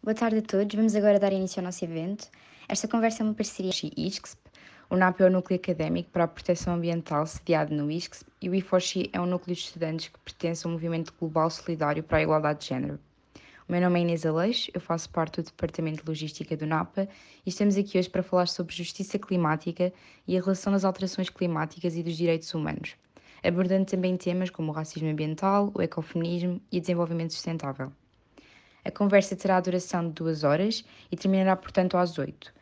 Boa tarde a todos. Vamos agora dar início ao nosso evento. Esta conversa é uma parceria o ISCSP. O NAP é o Núcleo Académico para a Proteção Ambiental sediado no ISCSP e o I4C é um núcleo de estudantes que pertence ao Movimento Global Solidário para a Igualdade de Género. O meu nome é Inês Aleixo, eu faço parte do Departamento de Logística do NAPA e estamos aqui hoje para falar sobre justiça climática e a relação das alterações climáticas e dos direitos humanos, abordando também temas como o racismo ambiental, o ecofeminismo e o desenvolvimento sustentável. A conversa terá a duração de duas horas e terminará, portanto, às oito.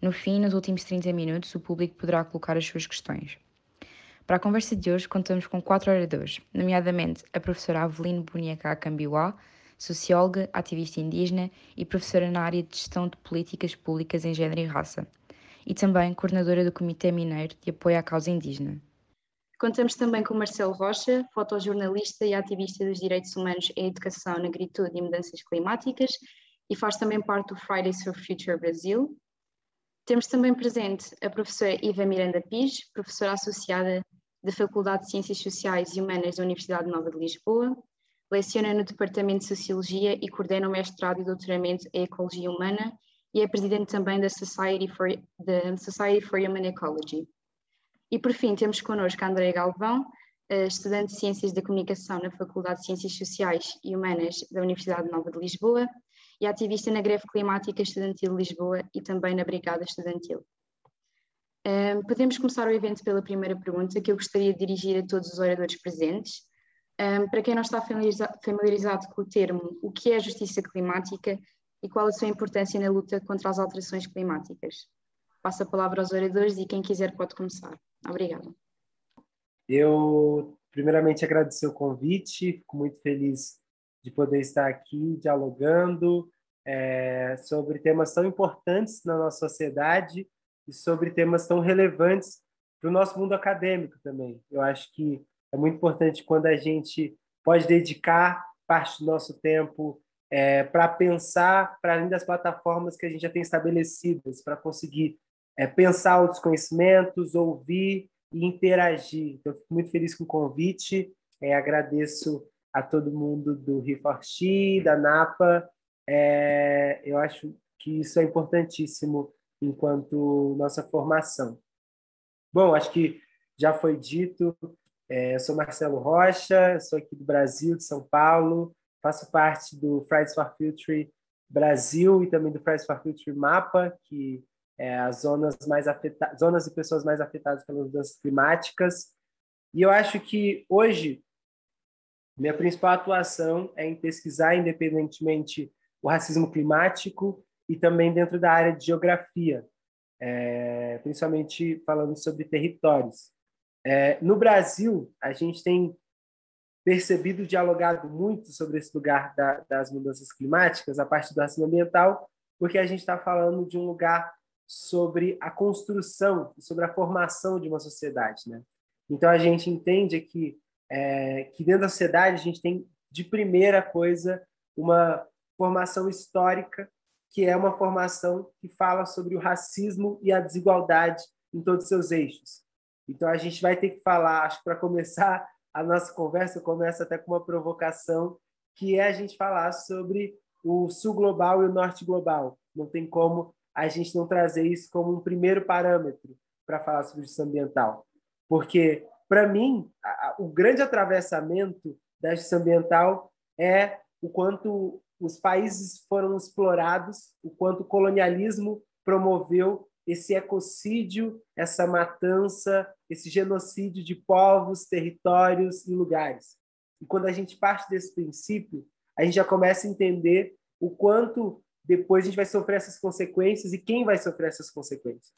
No fim, nos últimos 30 minutos, o público poderá colocar as suas questões. Para a conversa de hoje, contamos com quatro oradores, nomeadamente a professora Aveline Buniacá Cambiuá, socióloga, ativista indígena e professora na área de gestão de políticas públicas em género e raça, e também coordenadora do Comitê Mineiro de Apoio à Causa Indígena. Contamos também com Marcelo Rocha, fotojornalista e ativista dos direitos humanos em educação, negritude e mudanças climáticas, e faz também parte do Fridays for Future Brasil. Temos também presente a professora Iva Miranda Pis, professora associada da Faculdade de Ciências Sociais e Humanas da Universidade Nova de Lisboa, Leciona no Departamento de Sociologia e coordena o mestrado e doutoramento em Ecologia Humana e é presidente também da Society for, da Society for Human Ecology. E por fim, temos connosco a Andréa Galvão, estudante de Ciências da Comunicação na Faculdade de Ciências Sociais e Humanas da Universidade Nova de Lisboa e ativista na Greve Climática Estudantil de Lisboa e também na Brigada Estudantil. Um, podemos começar o evento pela primeira pergunta que eu gostaria de dirigir a todos os oradores presentes. Um, para quem não está familiarizado com o termo, o que é justiça climática e qual a sua importância na luta contra as alterações climáticas? Passo a palavra aos oradores e quem quiser pode começar. Obrigada. Eu, primeiramente, agradecer o convite, fico muito feliz de poder estar aqui dialogando é, sobre temas tão importantes na nossa sociedade e sobre temas tão relevantes para o nosso mundo acadêmico também. Eu acho que é muito importante quando a gente pode dedicar parte do nosso tempo é, para pensar para além das plataformas que a gente já tem estabelecidas, para conseguir é, pensar outros conhecimentos, ouvir e interagir. Então, fico muito feliz com o convite, é, agradeço a todo mundo do Riforti, da NAPA. É, eu acho que isso é importantíssimo enquanto nossa formação. Bom, acho que já foi dito, é, eu sou Marcelo Rocha, sou aqui do Brasil, de São Paulo, faço parte do Fridays for Future Brasil e também do Fridays for Future Mapa, que é as zonas mais afetadas, zonas e pessoas mais afetadas pelas mudanças climáticas. E eu acho que hoje minha principal atuação é em pesquisar independentemente o racismo climático e também dentro da área de geografia, é, principalmente falando sobre territórios. É, no Brasil, a gente tem percebido, dialogado muito sobre esse lugar da, das mudanças climáticas, a partir do racismo ambiental, porque a gente está falando de um lugar sobre a construção, sobre a formação de uma sociedade, né? Então a gente entende que é, que dentro da sociedade a gente tem de primeira coisa uma formação histórica que é uma formação que fala sobre o racismo e a desigualdade em todos os seus eixos. Então a gente vai ter que falar, acho que para começar a nossa conversa, começa até com uma provocação, que é a gente falar sobre o sul global e o norte global. Não tem como a gente não trazer isso como um primeiro parâmetro para falar sobre justiça ambiental. Porque, para mim, a, o grande atravessamento da justiça ambiental é o quanto os países foram explorados, o quanto o colonialismo promoveu esse ecocídio, essa matança, esse genocídio de povos, territórios e lugares. E quando a gente parte desse princípio, a gente já começa a entender o quanto depois a gente vai sofrer essas consequências e quem vai sofrer essas consequências.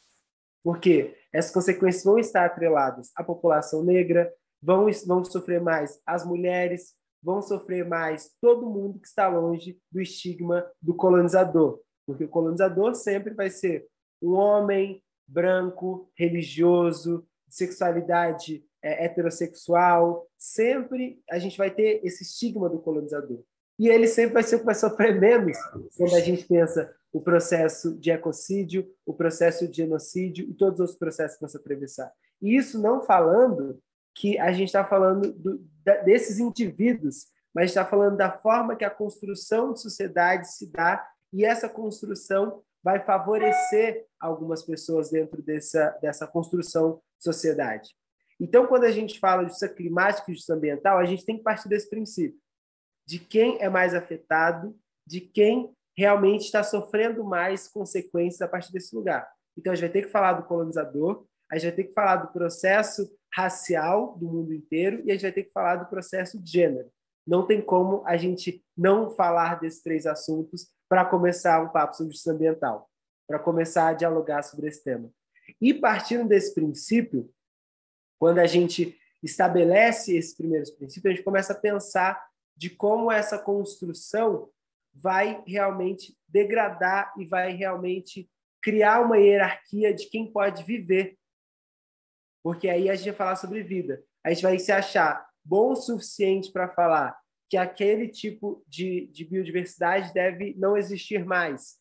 Porque essas consequências vão estar atreladas à população negra, vão, vão sofrer mais as mulheres, vão sofrer mais todo mundo que está longe do estigma do colonizador. Porque o colonizador sempre vai ser um homem branco, religioso, de sexualidade é, heterossexual, sempre a gente vai ter esse estigma do colonizador. E ele sempre vai ser o que vai sofrer menos quando a gente pensa o processo de ecocídio, o processo de genocídio e todos os processos que se atravessar. E isso não falando que a gente está falando do, desses indivíduos, mas está falando da forma que a construção de sociedade se dá e essa construção vai favorecer algumas pessoas dentro dessa, dessa construção de sociedade. Então, quando a gente fala de justiça climática e justiça ambiental, a gente tem que partir desse princípio, de quem é mais afetado, de quem realmente está sofrendo mais consequências a partir desse lugar. Então, a gente vai ter que falar do colonizador, a gente vai ter que falar do processo racial do mundo inteiro e a gente vai ter que falar do processo de gênero. Não tem como a gente não falar desses três assuntos para começar um papo sobre justiça ambiental, para começar a dialogar sobre esse tema. E partindo desse princípio, quando a gente estabelece esses primeiros princípios, a gente começa a pensar de como essa construção vai realmente degradar e vai realmente criar uma hierarquia de quem pode viver. Porque aí a gente vai falar sobre vida. A gente vai se achar bom o suficiente para falar que aquele tipo de, de biodiversidade deve não existir mais,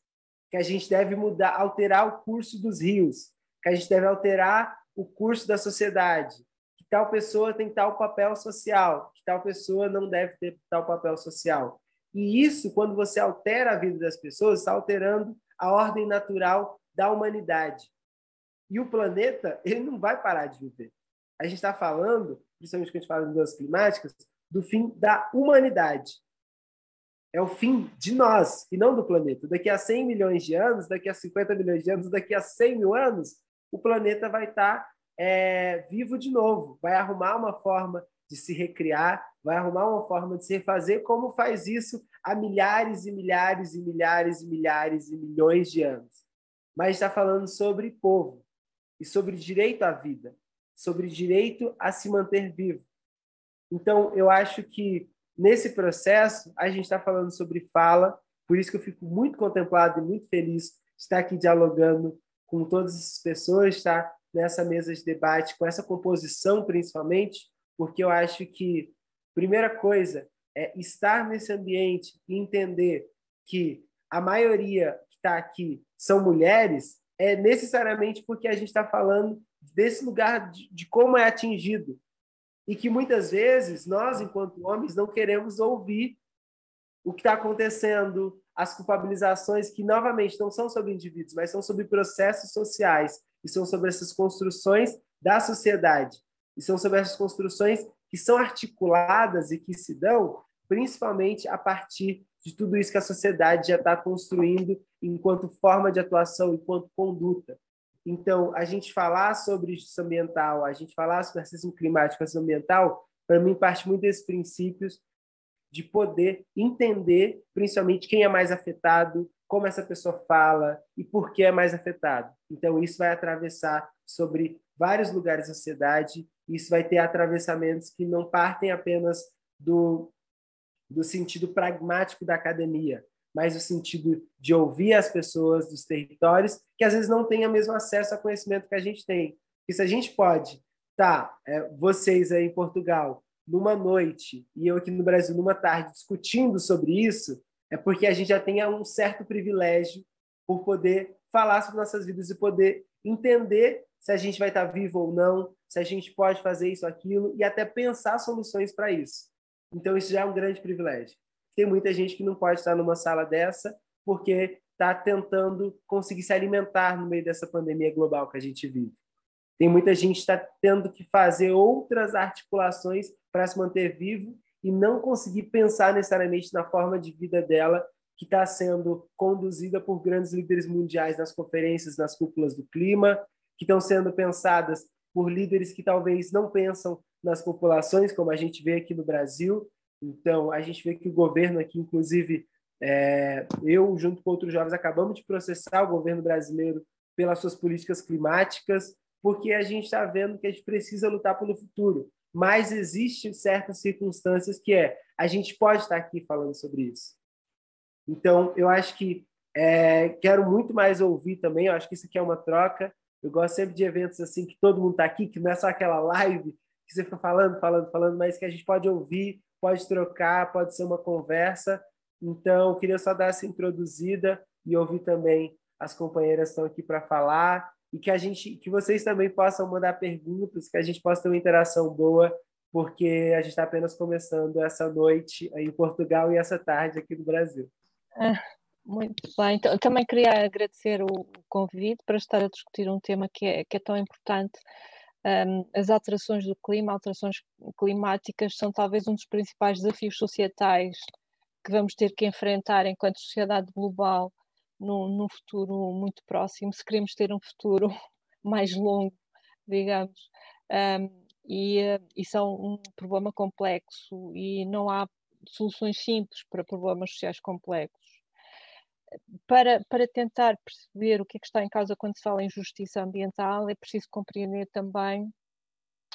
que a gente deve mudar, alterar o curso dos rios, que a gente deve alterar o curso da sociedade, que tal pessoa tem tal papel social, tal pessoa não deve ter tal papel social. E isso, quando você altera a vida das pessoas, está alterando a ordem natural da humanidade. E o planeta, ele não vai parar de viver. A gente está falando, principalmente quando a gente fala de mudanças climáticas, do fim da humanidade. É o fim de nós, e não do planeta. Daqui a 100 milhões de anos, daqui a 50 milhões de anos, daqui a 100 mil anos, o planeta vai estar tá, é, vivo de novo, vai arrumar uma forma de se recriar, vai arrumar uma forma de se refazer, como faz isso há milhares e milhares e milhares e milhares e milhões de anos. Mas está falando sobre povo e sobre direito à vida, sobre direito a se manter vivo. Então, eu acho que nesse processo a gente está falando sobre fala, por isso que eu fico muito contemplado e muito feliz de estar aqui dialogando com todas essas pessoas, estar nessa mesa de debate, com essa composição principalmente, porque eu acho que, primeira coisa, é estar nesse ambiente e entender que a maioria que está aqui são mulheres, é necessariamente porque a gente está falando desse lugar de, de como é atingido. E que muitas vezes nós, enquanto homens, não queremos ouvir o que está acontecendo, as culpabilizações que, novamente, não são sobre indivíduos, mas são sobre processos sociais e são sobre essas construções da sociedade e são sobre essas construções que são articuladas e que se dão principalmente a partir de tudo isso que a sociedade já está construindo enquanto forma de atuação, enquanto conduta. Então, a gente falar sobre justiça ambiental, a gente falar sobre racismo climático, racismo ambiental, para mim parte muito desses princípios de poder entender, principalmente, quem é mais afetado, como essa pessoa fala e por que é mais afetado. Então, isso vai atravessar sobre vários lugares da sociedade, isso vai ter atravessamentos que não partem apenas do, do sentido pragmático da academia, mas o sentido de ouvir as pessoas dos territórios que às vezes não têm o mesmo acesso a conhecimento que a gente tem. E se a gente pode, tá, é, vocês aí em Portugal, numa noite e eu aqui no Brasil numa tarde discutindo sobre isso, é porque a gente já tem um certo privilégio por poder falar sobre nossas vidas e poder entender se a gente vai estar vivo ou não, se a gente pode fazer isso, aquilo e até pensar soluções para isso. Então isso já é um grande privilégio. Tem muita gente que não pode estar numa sala dessa porque está tentando conseguir se alimentar no meio dessa pandemia global que a gente vive. Tem muita gente que está tendo que fazer outras articulações para se manter vivo e não conseguir pensar necessariamente na forma de vida dela que está sendo conduzida por grandes líderes mundiais nas conferências, nas cúpulas do clima, que estão sendo pensadas por líderes que talvez não pensam nas populações, como a gente vê aqui no Brasil. Então, a gente vê que o governo aqui, inclusive, é, eu, junto com outros jovens, acabamos de processar o governo brasileiro pelas suas políticas climáticas, porque a gente está vendo que a gente precisa lutar pelo futuro. Mas existem certas circunstâncias que é a gente pode estar aqui falando sobre isso. Então, eu acho que é, quero muito mais ouvir também. Eu acho que isso aqui é uma troca. Eu gosto sempre de eventos assim que todo mundo está aqui, que não é só aquela live que você fica falando, falando, falando, mas que a gente pode ouvir, pode trocar, pode ser uma conversa. Então, eu queria só dar essa introduzida e ouvir também as companheiras estão aqui para falar e que a gente, que vocês também possam mandar perguntas, que a gente possa ter uma interação boa, porque a gente está apenas começando essa noite em Portugal e essa tarde aqui no Brasil. É, Muito bem, então, também queria agradecer o convite para estar a discutir um tema que é, que é tão importante. Um, as alterações do clima, alterações climáticas, são talvez um dos principais desafios societais que vamos ter que enfrentar enquanto sociedade global num, futuro muito próximo, se queremos ter um futuro mais longo, digamos. Um, e, e são um problema complexo e não há soluções simples para problemas sociais complexos. Para, para tentar perceber o que é que está em causa quando se fala em justiça ambiental, é preciso compreender também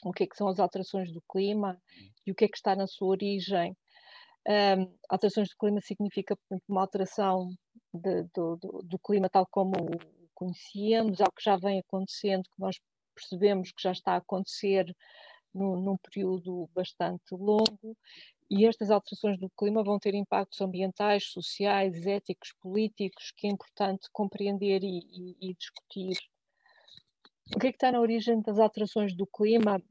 o que é que são as alterações do clima e o que é que está na sua origem. Um, alterações do clima significa portanto, uma alteração de, do, do, do, clima tal como o conhecíamos, algo que já vem acontecendo, que nós percebemos que já está a acontecer no, num período bastante longo, e estas alterações do clima vão ter impactos ambientais, sociais, éticos, políticos, que é importante compreender e, e, e discutir. O que é que está na origem das alterações do clima?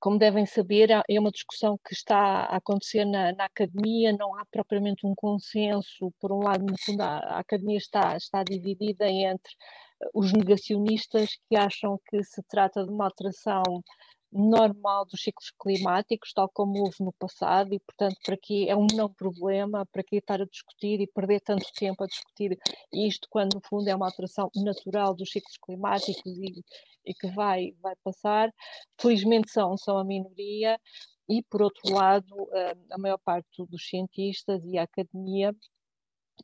Como devem saber, é uma discussão que está a acontecer na, na, academia, não há propriamente um consenso. Por um lado, no fundo, a, a academia está, está dividida entre os negacionistas que acham que se trata de uma alteração normal dos ciclos climáticos, tal como houve no passado, e portanto para que é um não problema, para que estar a discutir e perder tanto tempo a discutir isto, quando no fundo é uma alteração natural dos ciclos climáticos e, e que vai, vai passar. Felizmente são, são a minoria, e por outro lado, a maior parte dos cientistas e a academia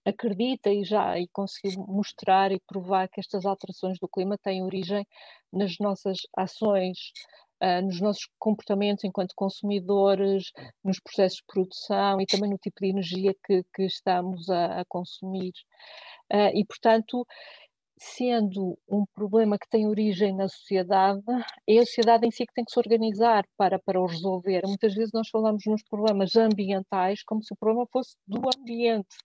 acredita e já e conseguiu mostrar e provar que estas alterações do clima têm origem nas nossas ações nos nossos comportamentos enquanto consumidores, nos processos de produção e também no tipo de energia que, que estamos a, a consumir. Uh, e, portanto, sendo um problema que tem origem na sociedade, é a sociedade em si que tem que se organizar para, para o resolver. Muitas vezes nós falamos nos problemas ambientais como se o problema fosse do ambiente.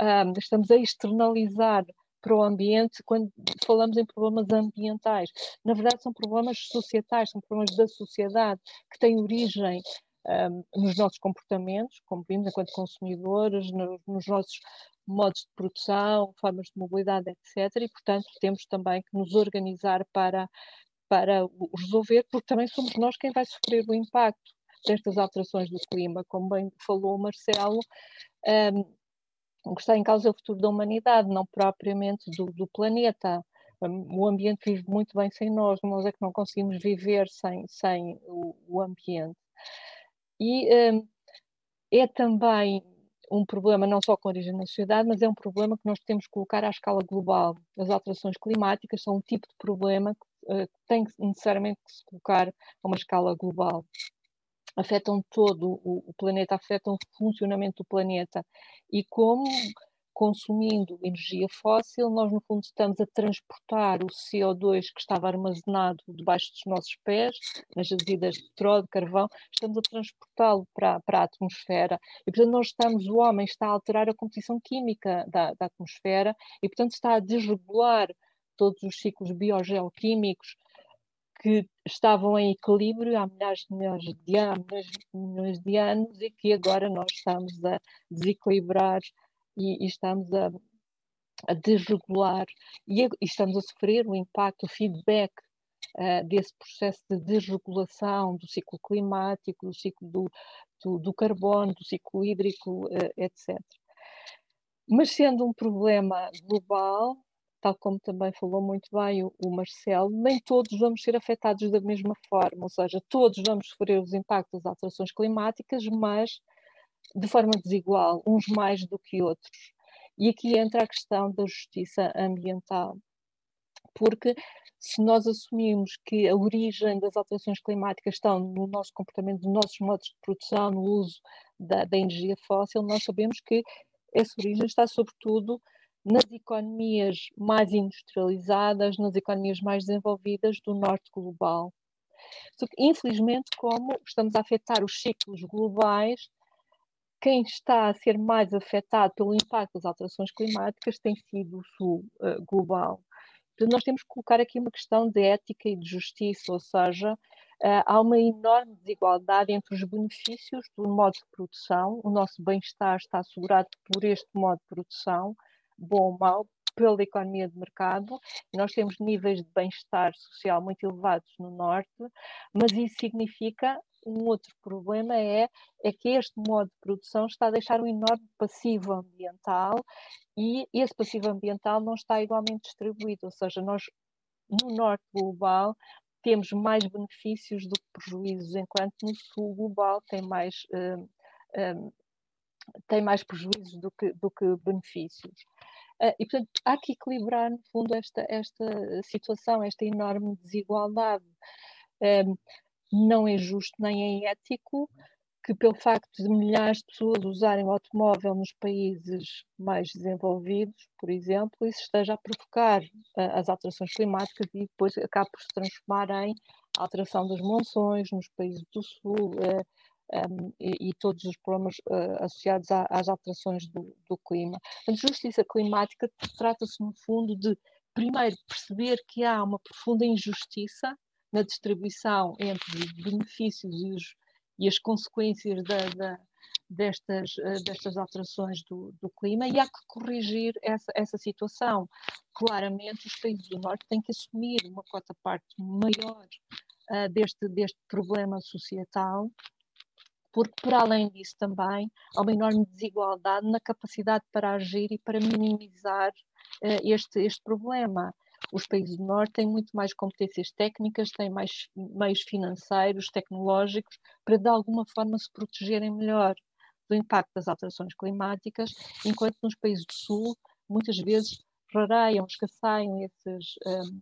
Um, estamos a externalizar para o ambiente quando falamos em problemas ambientais. Na verdade, são problemas societais, são problemas da sociedade que têm origem um, nos nossos comportamentos, como vimos enquanto consumidores, no, nos nossos modos de produção, formas de mobilidade, etc. E, portanto, temos também que nos organizar para, para resolver, porque também somos nós quem vai sofrer o impacto destas alterações do clima, como bem falou o Marcelo. Um, o que está em causa é o futuro da humanidade, não propriamente do, do planeta. O ambiente vive muito bem sem nós, nós é que não conseguimos viver sem, sem o, o ambiente. E é também um problema não só com origem na sociedade, mas é um problema que nós temos que colocar à escala global. As alterações climáticas são um tipo de problema que uh, tem necessariamente que se colocar a uma escala global afetam todo o, o planeta, afetam o funcionamento do planeta. E como consumindo energia fóssil, nós no fundo estamos a transportar o CO2 que estava armazenado debaixo dos nossos pés, nas jazidas de petróleo, de carvão, estamos a transportá-lo para, para a atmosfera. E portanto nós estamos, o homem está a alterar a composição química da, da atmosfera e portanto está a desregular todos os ciclos biogeoquímicos que estavam em equilíbrio há milhares de milhões de anos, milhões de anos e que agora nós estamos a desequilibrar e, e estamos a, a desregular e, e, estamos a sofrer o impacto, o feedback uh, desse processo de desregulação do ciclo climático, do ciclo do, do, do carbono, do ciclo hídrico, uh, eh, etc. Mas sendo um problema global, tal como também falou muito bem o, o, Marcelo, nem todos vamos ser afetados da mesma forma, ou seja, todos vamos sofrer os impactos das alterações climáticas, mas de forma desigual, uns mais do que outros. E aqui entra a questão da justiça ambiental, porque se nós assumimos que a origem das alterações climáticas estão no nosso comportamento, nos nossos modos de produção, no uso da, da energia fóssil, nós sabemos que essa origem está sobretudo nas economias mais industrializadas, nas economias mais desenvolvidas do norte global. Infelizmente, como estamos a afetar os ciclos globais, quem está a ser mais afetado pelo impacto das alterações climáticas tem sido o sul uh, global. Então, nós temos que colocar aqui uma questão de ética e de justiça, ou seja, uh, há uma enorme desigualdade entre os benefícios do modo de produção, o nosso bem-estar está assegurado por este modo de produção, bom ou mau, pela economia de mercado. Nós temos níveis de bem-estar social muito elevados no Norte, mas isso significa um outro problema é, é que este modo de produção está a deixar um enorme passivo ambiental e esse passivo ambiental não está igualmente distribuído, ou seja, nós no norte global temos mais benefícios do que prejuízos, enquanto no sul global tem mais, um, um, tem mais prejuízos do que, do que benefícios. Uh, e, portanto, há que equilibrar, no fundo, esta, esta situação, esta enorme desigualdade. Não é justo nem é ético que, pelo facto de milhares de pessoas usarem o automóvel nos países mais desenvolvidos, por exemplo, isso esteja a provocar uh, as alterações climáticas e depois acabe por se transformar em alteração das monções nos países do Sul. Um, e, e, todos os problemas uh, associados às alterações do, do clima. A justiça climática trata-se, no fundo, de, primeiro, perceber que há uma profunda injustiça na distribuição entre os benefícios e, os, e as consequências da, da, destas, uh, destas alterações do, do, clima e há que corrigir essa, essa situação. Claramente, os países do Norte têm que assumir uma cota parte maior uh, deste, deste problema societal porque, por além disso, também há uma enorme desigualdade na capacidade para agir e para minimizar uh, este, este problema. Os países do Norte têm muito mais competências técnicas, têm mais meios financeiros, tecnológicos, para de alguma forma se protegerem melhor do impacto das alterações climáticas, enquanto nos países do Sul muitas vezes rareiam, escasseiam esses, um,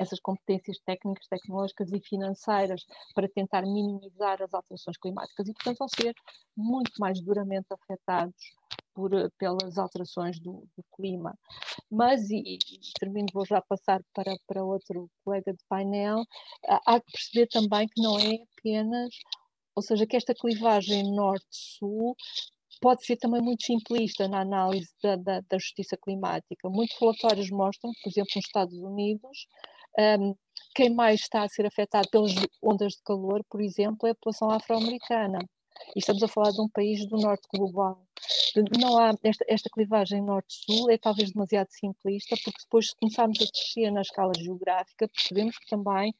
essas competências técnicas, tecnológicas e financeiras para tentar minimizar as alterações climáticas e, portanto, vão ser muito mais duramente afetados por, eh, pelas alterações do, do clima. Mas, e, termino, vou já passar para, para outro colega de painel, há que perceber também que não é apenas, ou seja, que esta clivagem norte-sul pode ser também muito simplista na análise da, da, da, justiça climática. Muitos relatórios mostram, por exemplo, nos Estados Unidos, um, quem mais está a ser afetado pelas ondas de calor, por exemplo, é a população afro-americana. E estamos a falar de um país do norte global. Não há esta, esta clivagem norte-sul é talvez demasiado simplista, porque depois, se começarmos a descer na escala geográfica, percebemos que também,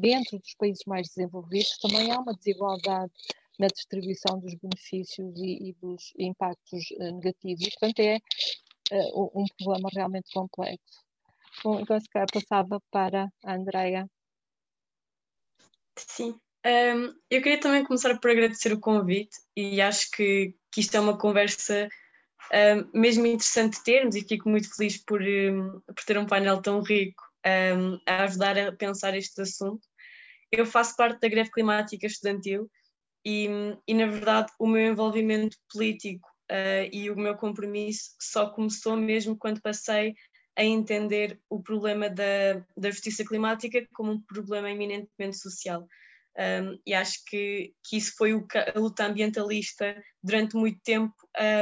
dentro dos países mais desenvolvidos, também há uma desigualdade na distribuição dos benefícios e, e dos impactos uh, negativos. E, portanto, é uh, um problema realmente complexo. Bom, então se calhar passava para a Andrea. Sim, um, eu queria também começar por agradecer o convite e acho que, que isto é uma conversa um, mesmo interessante termos e fico muito feliz por, um, por ter um painel tão rico a ajudar a pensar este assunto. Eu faço parte da greve climática estudantil e, e na verdade, o meu envolvimento político uh, e o meu compromisso só começou mesmo quando passei a entender o problema da, da justiça climática como um problema eminentemente social. Um, e acho que, que isso foi o que a luta ambientalista durante muito tempo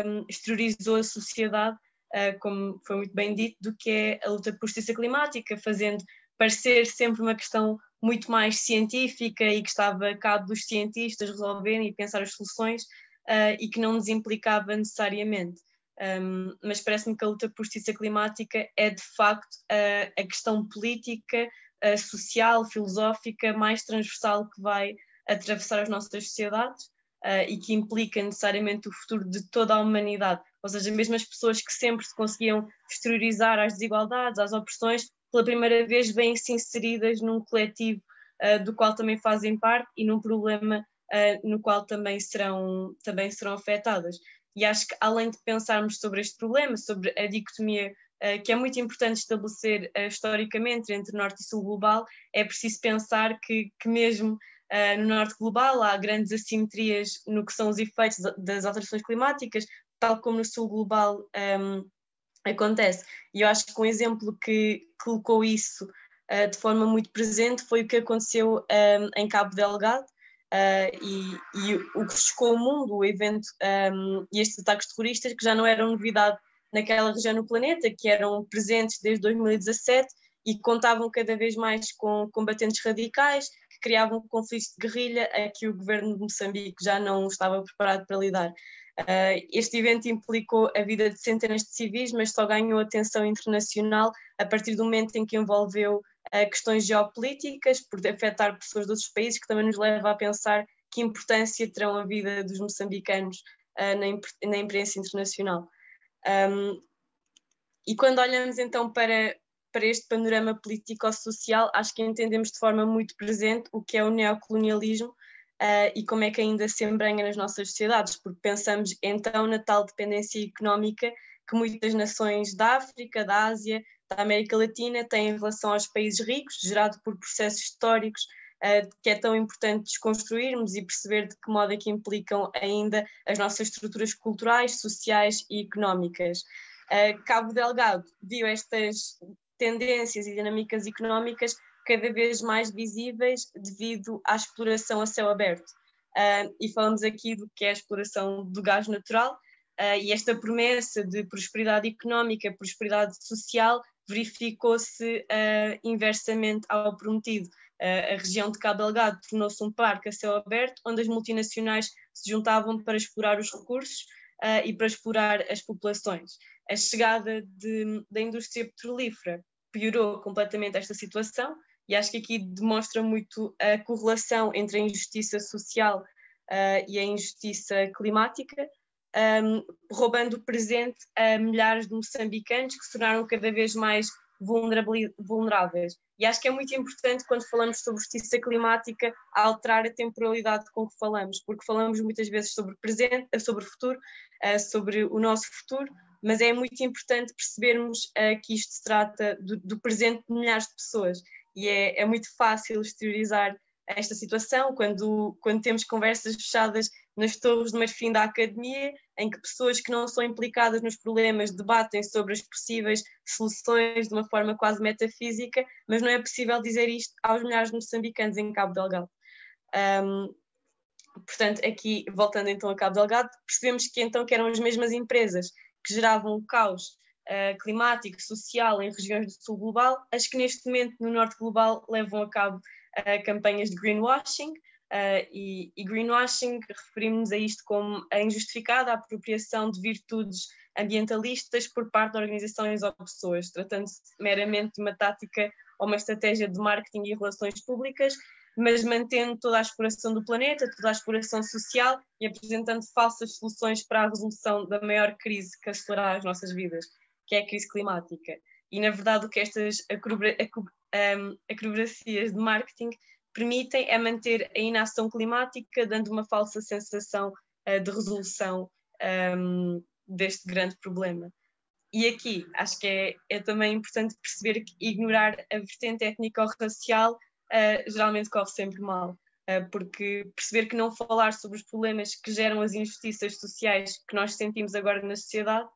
um, exteriorizou a sociedade, uh, como foi muito bem dito, do que é a luta por justiça climática, fazendo parecer sempre uma questão muito mais científica e que estava a cabo dos cientistas resolverem e pensar as soluções uh, e que não nos implicava necessariamente um, mas parece-me que a luta por justiça climática é de facto a, a questão política, a social, filosófica mais transversal que vai atravessar as nossas sociedades uh, e que implica necessariamente o futuro de toda a humanidade. Ou seja, mesmo as pessoas que sempre se conseguiam exteriorizar às desigualdades, às opressões, pela primeira vez vêm-se inseridas num coletivo uh, do qual também fazem parte e num problema uh, no qual também serão, também serão afetadas. E acho que, além de pensarmos sobre este problema, sobre a dicotomia uh, que é muito importante estabelecer uh, historicamente entre Norte e Sul global, é preciso pensar que, que mesmo uh, no Norte global há grandes assimetrias no que são os efeitos das alterações climáticas, tal como no Sul global um, ehm, acontece. E eu acho que um exemplo que colocou isso de forma muito presente foi o que aconteceu um, ehm, em Cabo Delgado, Uh, e, e, o que chocou o mundo, o evento um, e estes ataques terroristas, que já não eram novidade naquela região no planeta, que eram presentes desde 2017 e contavam cada vez mais com combatentes radicais, que criavam conflitos de guerrilha a que o governo de Moçambique já não estava preparado para lidar. Uh, este evento implicou a vida de centenas de civis, mas só ganhou atenção internacional a partir do momento em que envolveu uh, questões geopolíticas, por afetar pessoas de outros países, que também nos leva a pensar que importância terão a vida dos moçambicanos uh, na, na imprensa internacional. Um, e quando olhamos então para, para este panorama político-social, acho que entendemos de forma muito presente o que é o neocolonialismo uh, e como é que ainda se embranha nas nossas sociedades, porque pensamos então na tal dependência económica que muitas nações da África, da Ásia, da América Latina têm em relação aos países ricos, gerado por processos históricos uh, que é tão importante desconstruirmos e perceber de que modo é que implicam ainda as nossas estruturas culturais, sociais e económicas. Uh, Cabo Delgado viu estas tendências e dinâmicas económicas cada vez mais visíveis devido à exploração a céu aberto. Uh, e falamos aqui do que é a exploração do gás natural, uh, e esta promessa de prosperidade económica, prosperidade social, verificou-se uh, inversamente ao prometido. a região de Cabo Delgado tornou-se um parque a céu aberto, onde as multinacionais se juntavam para explorar os recursos e para explorar as populações. A chegada de, da indústria petrolífera piorou completamente esta situação, e acho que aqui demonstra muito a correlação entre a injustiça social uh, e a injustiça climática, um, roubando o presente a milhares de moçambicanos que se tornaram cada vez mais vulneráveis. E acho que é muito importante quando falamos sobre justiça climática alterar a temporalidade com que falamos, porque falamos muitas vezes sobre presente, sobre futuro, uh, sobre o nosso futuro, mas é muito importante percebermos uh, que isto se trata do, do presente de milhares de pessoas e é, é muito fácil exteriorizar esta situação quando, quando temos conversas fechadas nas torres de marfim da academia, em que pessoas que não são implicadas nos problemas debatem sobre as possíveis soluções de uma forma quase metafísica, mas não é possível dizer isto aos milhares de moçambicanos em Cabo Delgado. Um, portanto, aqui, voltando então a Cabo Delgado, percebemos que então que eram as mesmas empresas que geravam o caos uh, climático, social em regiões do sul global, as que neste momento no norte global levam a cabo uh, campanhas de greenwashing. Uh, e, e, greenwashing referimos-nos a isto como a injustificada apropriação de virtudes ambientalistas por parte de organizações ou pessoas, tratando-se meramente de uma tática ou uma estratégia de marketing e relações públicas, mas mantendo toda a exploração do planeta, toda a exploração social e apresentando falsas soluções para a resolução da maior crise que assolará as nossas vidas que é a crise climática. E, na verdade, o que estas acrobacias de marketing permitem é manter a inação climática, dando uma falsa sensação uh, de resolução um, deste grande problema. E aqui acho que é, é também importante perceber que ignorar a vertente étnico-racial uh, geralmente corre sempre mal, uh, porque perceber que não falar sobre os problemas que geram as injustiças sociais que nós sentimos agora na sociedade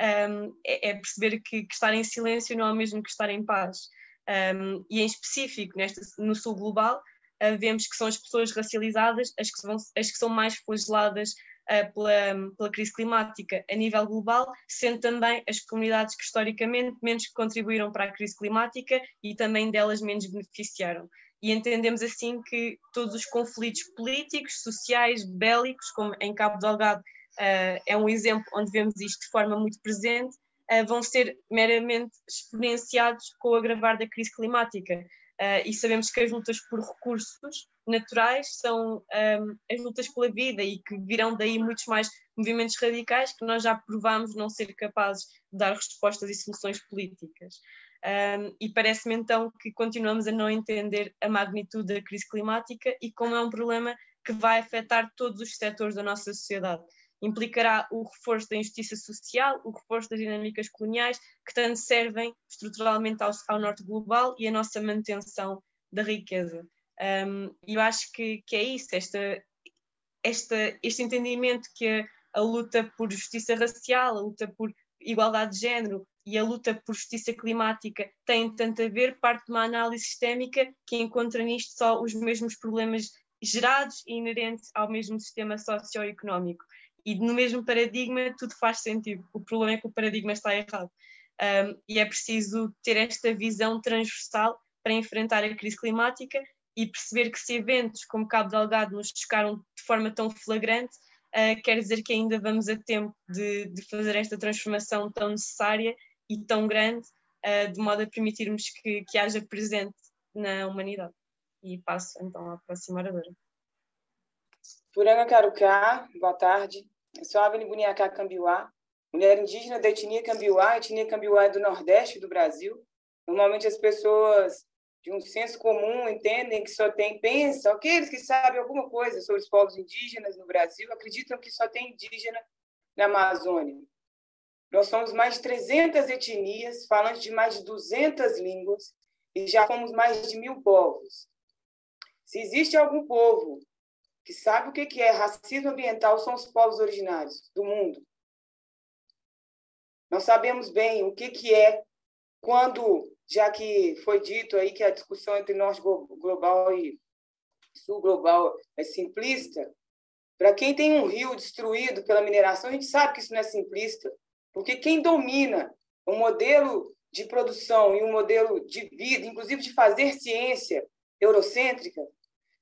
um, é, é, perceber que, que, estar em silêncio não é o mesmo que estar em paz. Um, e em específico, nesta, no sul global, uh, vemos que são as pessoas racializadas as que, vão, as que são mais flageladas uh, pela, pela crise climática a nível global, sendo também as comunidades que historicamente menos contribuíram para a crise climática e também delas menos beneficiaram. E entendemos assim que todos os conflitos políticos, sociais, bélicos, como em Cabo Delgado uh, é um exemplo onde vemos isto de forma muito presente, vão ser meramente exponenciados com o agravar da crise climática. Uh, e sabemos que as lutas por recursos naturais são ehm, as lutas pela vida e que virão daí muitos mais movimentos radicais que nós já provamos não ser capazes de dar respostas e soluções políticas. Um, ehm, e parece-me então que continuamos a não entender a magnitude da crise climática e como é um problema que vai afetar todos os setores da nossa sociedade implicará o reforço da injustiça social, o reforço das dinâmicas coloniais, que tanto servem estruturalmente ao, ao norte global e a nossa manutenção da riqueza. Um, e eu acho que, que é isso, esta, esta, este entendimento que a, a luta por justiça racial, a luta por igualdade de género e a luta por justiça climática têm tanto a ver, parte de uma análise sistémica que encontra nisto só os mesmos problemas gerados e inerentes ao mesmo sistema socioeconómico e no mesmo paradigma tudo faz sentido. O problema é que o paradigma está errado. Um, e é preciso ter esta visão transversal para enfrentar a crise climática e perceber que se eventos como Cabo Delgado nos chocaram de forma tão flagrante, uh, quer dizer que ainda vamos a tempo de, de fazer esta transformação tão necessária e tão grande, uh, de modo a permitirmos que, que haja presente na humanidade. E passo então à próxima oradora. Puranga Carucá, boa tarde. Eu sou Aveni Buniacá mulher indígena da etnia Cambiuá. A etnia Cambiuá é do Nordeste do Brasil. Normalmente as pessoas de um senso comum entendem que só tem, pensam, aqueles que sabem alguma coisa sobre os povos indígenas no Brasil acreditam que só tem indígena na Amazônia. Nós somos mais de 300 etnias, falantes de mais de 200 línguas, e já fomos mais de mil povos. Se existe algum povo que sabe o que é racismo ambiental, são os povos originários do mundo. Nós sabemos bem o que é quando já que foi dito aí que a discussão entre norte global e sul global é simplista, para quem tem um rio destruído pela mineração, a gente sabe que isso não é simplista, porque quem domina o modelo de produção e o modelo de vida, inclusive de fazer ciência eurocêntrica,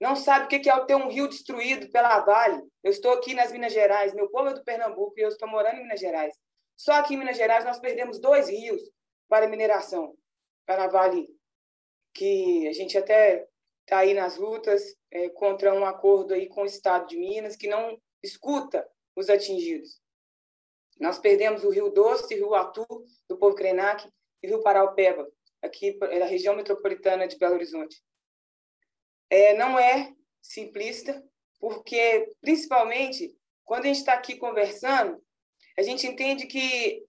não sabe o que é ter um rio destruído pela Vale. Eu estou aqui nas Minas Gerais, meu povo é do Pernambuco e eu estou morando em Minas Gerais. Só aqui em Minas Gerais nós perdemos dois rios para mineração. Vale que a gente até está aí nas lutas é, contra um acordo aí com o Estado de Minas que não escuta os atingidos. Nós perdemos o Rio Doce, o Rio Atu, do povo Krenak, e o Rio Paraupeba, aqui na região metropolitana de Belo Horizonte. É, não é simplista, porque, principalmente, quando a gente está aqui conversando, a gente entende que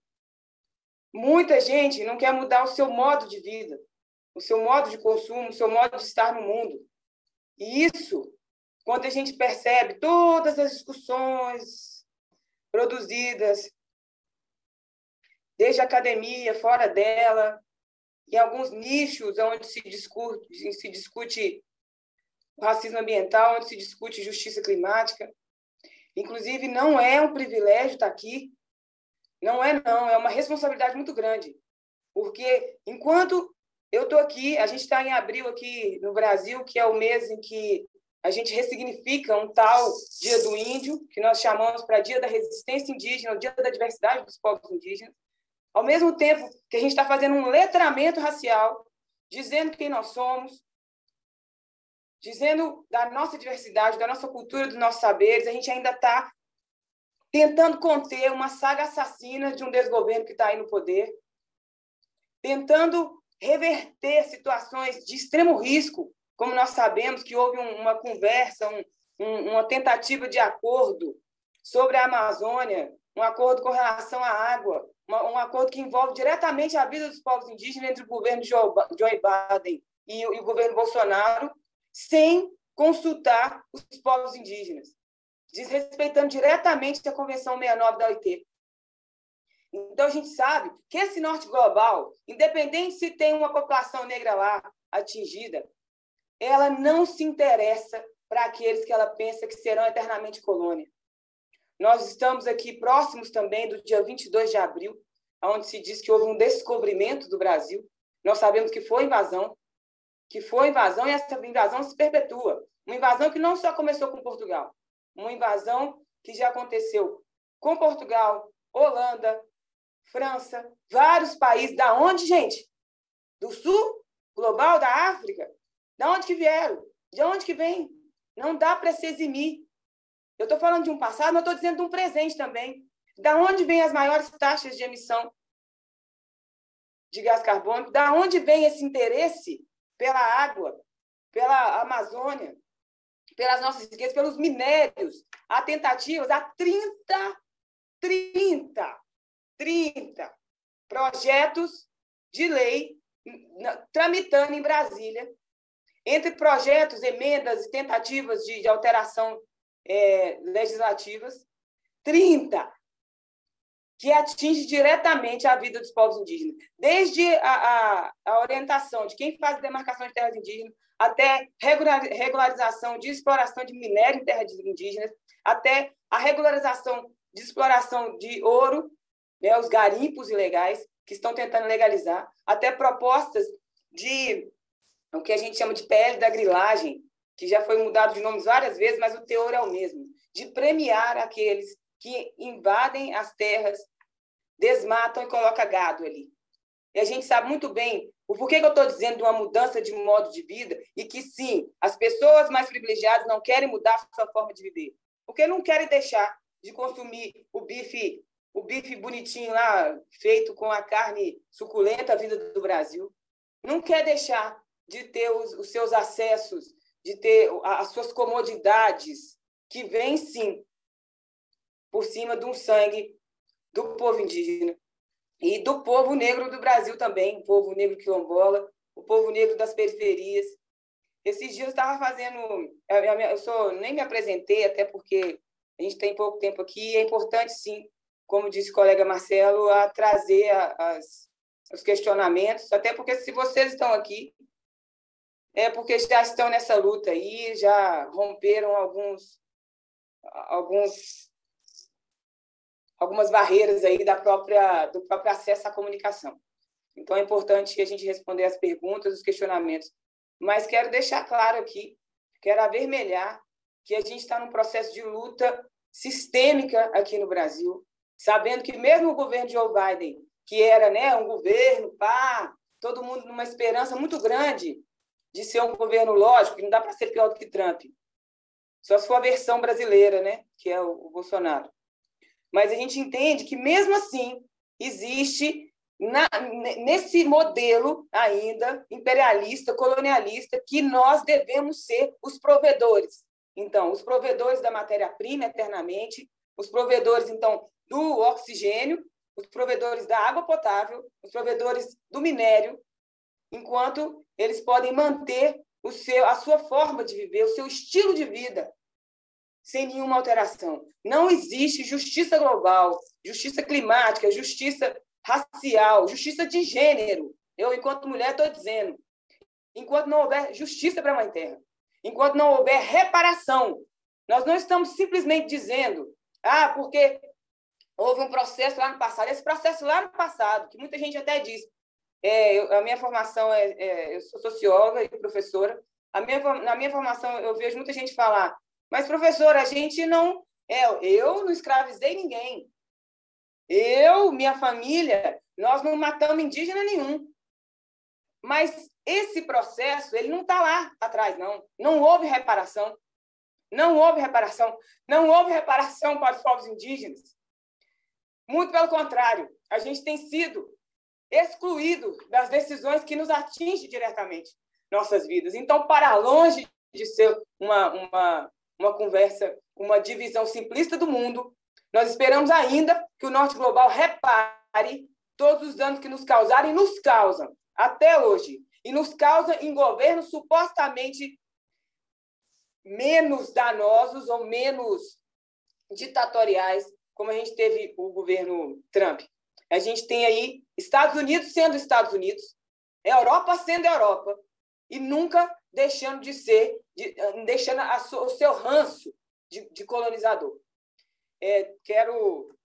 Muita gente não quer mudar o seu modo de vida, o seu modo de consumo, o seu modo de estar no mundo. E isso, quando a gente percebe todas as discussões produzidas, desde a academia, fora dela, em alguns nichos onde se discute, se discute o racismo ambiental, onde se discute justiça climática. Inclusive, não é um privilégio estar aqui, não é, não, é uma responsabilidade muito grande. Porque enquanto eu estou aqui, a gente está em abril aqui no Brasil, que é o mês em que a gente ressignifica um tal Dia do Índio, que nós chamamos para Dia da Resistência Indígena, Dia da Diversidade dos Povos Indígenas, ao mesmo tempo que a gente está fazendo um letramento racial, dizendo quem nós somos, dizendo da nossa diversidade, da nossa cultura, dos nossos saberes, a gente ainda está tentando conter uma saga assassina de um desgoverno que está aí no poder, tentando reverter situações de extremo risco, como nós sabemos que houve uma conversa, um, um, uma tentativa de acordo sobre a Amazônia, um acordo com relação à água, uma, um acordo que envolve diretamente a vida dos povos indígenas entre o governo Joe Biden e, e o governo Bolsonaro, sem consultar os povos indígenas desrespeitando diretamente a Convenção 69 da OIT. Então, a gente sabe que esse norte global, independente se tem uma população negra lá atingida, ela não se interessa para aqueles que ela pensa que serão eternamente colônia. Nós estamos aqui próximos também do dia 22 de abril, onde se diz que houve um descobrimento do Brasil. Nós sabemos que foi invasão, que foi invasão e essa invasão se perpetua. Uma invasão que não só começou com Portugal, uma invasão que já aconteceu com Portugal, Holanda, França, vários países. Da onde, gente? Do sul global, da África? Da onde que vieram? De onde que vem? Não dá para se eximir. Eu estou falando de um passado, mas estou dizendo de um presente também. Da onde vêm as maiores taxas de emissão de gás carbônico? Da onde vem esse interesse pela água, pela Amazônia? pelas nossas riquezas, pelos minérios. Há tentativas, há 30, 30, 30 projetos de lei tramitando em Brasília, entre projetos, emendas e tentativas de, de alteração é, legislativas, 30 que atinge diretamente a vida dos povos indígenas, desde a, a, a orientação de quem faz demarcação de terras indígenas, até regularização de exploração de minério em terras indígenas, até a regularização de exploração de ouro, né, os garimpos ilegais que estão tentando legalizar, até propostas de o que a gente chama de PL da grilagem, que já foi mudado de nomes várias vezes, mas o teor é o mesmo, de premiar aqueles que invadem as terras, desmatam e colocam gado ali. E a gente sabe muito bem o porquê que eu estou dizendo de uma mudança de modo de vida e que, sim, as pessoas mais privilegiadas não querem mudar a sua forma de viver. Porque não querem deixar de consumir o bife, o bife bonitinho lá, feito com a carne suculenta vinda do Brasil. Não quer deixar de ter os, os seus acessos, de ter as suas comodidades, que vêm, sim, por cima de um sangue do povo indígena e do povo negro do Brasil também, o povo negro quilombola, o povo negro das periferias. Esses dias eu estava fazendo, eu sou, nem me apresentei, até porque a gente tem pouco tempo aqui, é importante sim, como disse o colega Marcelo, a trazer as, os questionamentos, até porque se vocês estão aqui, é porque já estão nessa luta aí, já romperam alguns alguns algumas barreiras aí da própria do próprio acesso à comunicação. Então é importante a gente responder as perguntas, os questionamentos. Mas quero deixar claro aqui, quero avermelhar que a gente está num processo de luta sistêmica aqui no Brasil, sabendo que mesmo o governo de Joe Biden, que era né, um governo, pá, todo mundo numa esperança muito grande de ser um governo lógico, que não dá para ser pior do que Trump. Só se for a versão brasileira, né, que é o, Bolsonaro. Mas a gente entende que, mesmo assim, existe na, nesse modelo ainda imperialista, colonialista, que nós devemos ser os provedores. Então, os provedores da matéria-prima eternamente, os provedores, então, do oxigênio, os provedores da água potável, os provedores do minério, enquanto eles podem manter o seu, a sua forma de viver, o seu estilo de vida, sem nenhuma alteração. Não existe justiça global, justiça climática, justiça racial, justiça de gênero. Eu, enquanto mulher, estou dizendo. Enquanto não houver justiça para a Mãe Terra, enquanto não houver reparação, nós não estamos simplesmente dizendo, ah, porque houve um processo lá no passado. Esse processo lá no passado, que muita gente até diz, é, eu, a minha formação é, é, eu sou socióloga e professora. A minha, na minha formação, eu vejo muita gente falar, mas, professor, a gente não. É, eu não escravizei ninguém. Eu, minha família, nós não matamos indígena nenhum. Mas esse processo, ele não está lá atrás, não. Não houve reparação. Não houve reparação. Não houve reparação para os povos indígenas. Muito pelo contrário, a gente tem sido excluído das decisões que nos atingem diretamente nossas vidas. Então, para longe de ser uma, uma, uma conversa, uma divisão simplista do mundo, nós esperamos ainda que o Norte Global repare todos os danos que nos causaram e nos causam até hoje. E nos causam em governos supostamente menos danosos ou menos ditatoriais, como a gente teve o governo Trump. A gente tem aí Estados Unidos sendo Estados Unidos, Europa sendo Europa, e nunca deixando de ser, de, deixando o seu ranço de, de colonizador. É, quero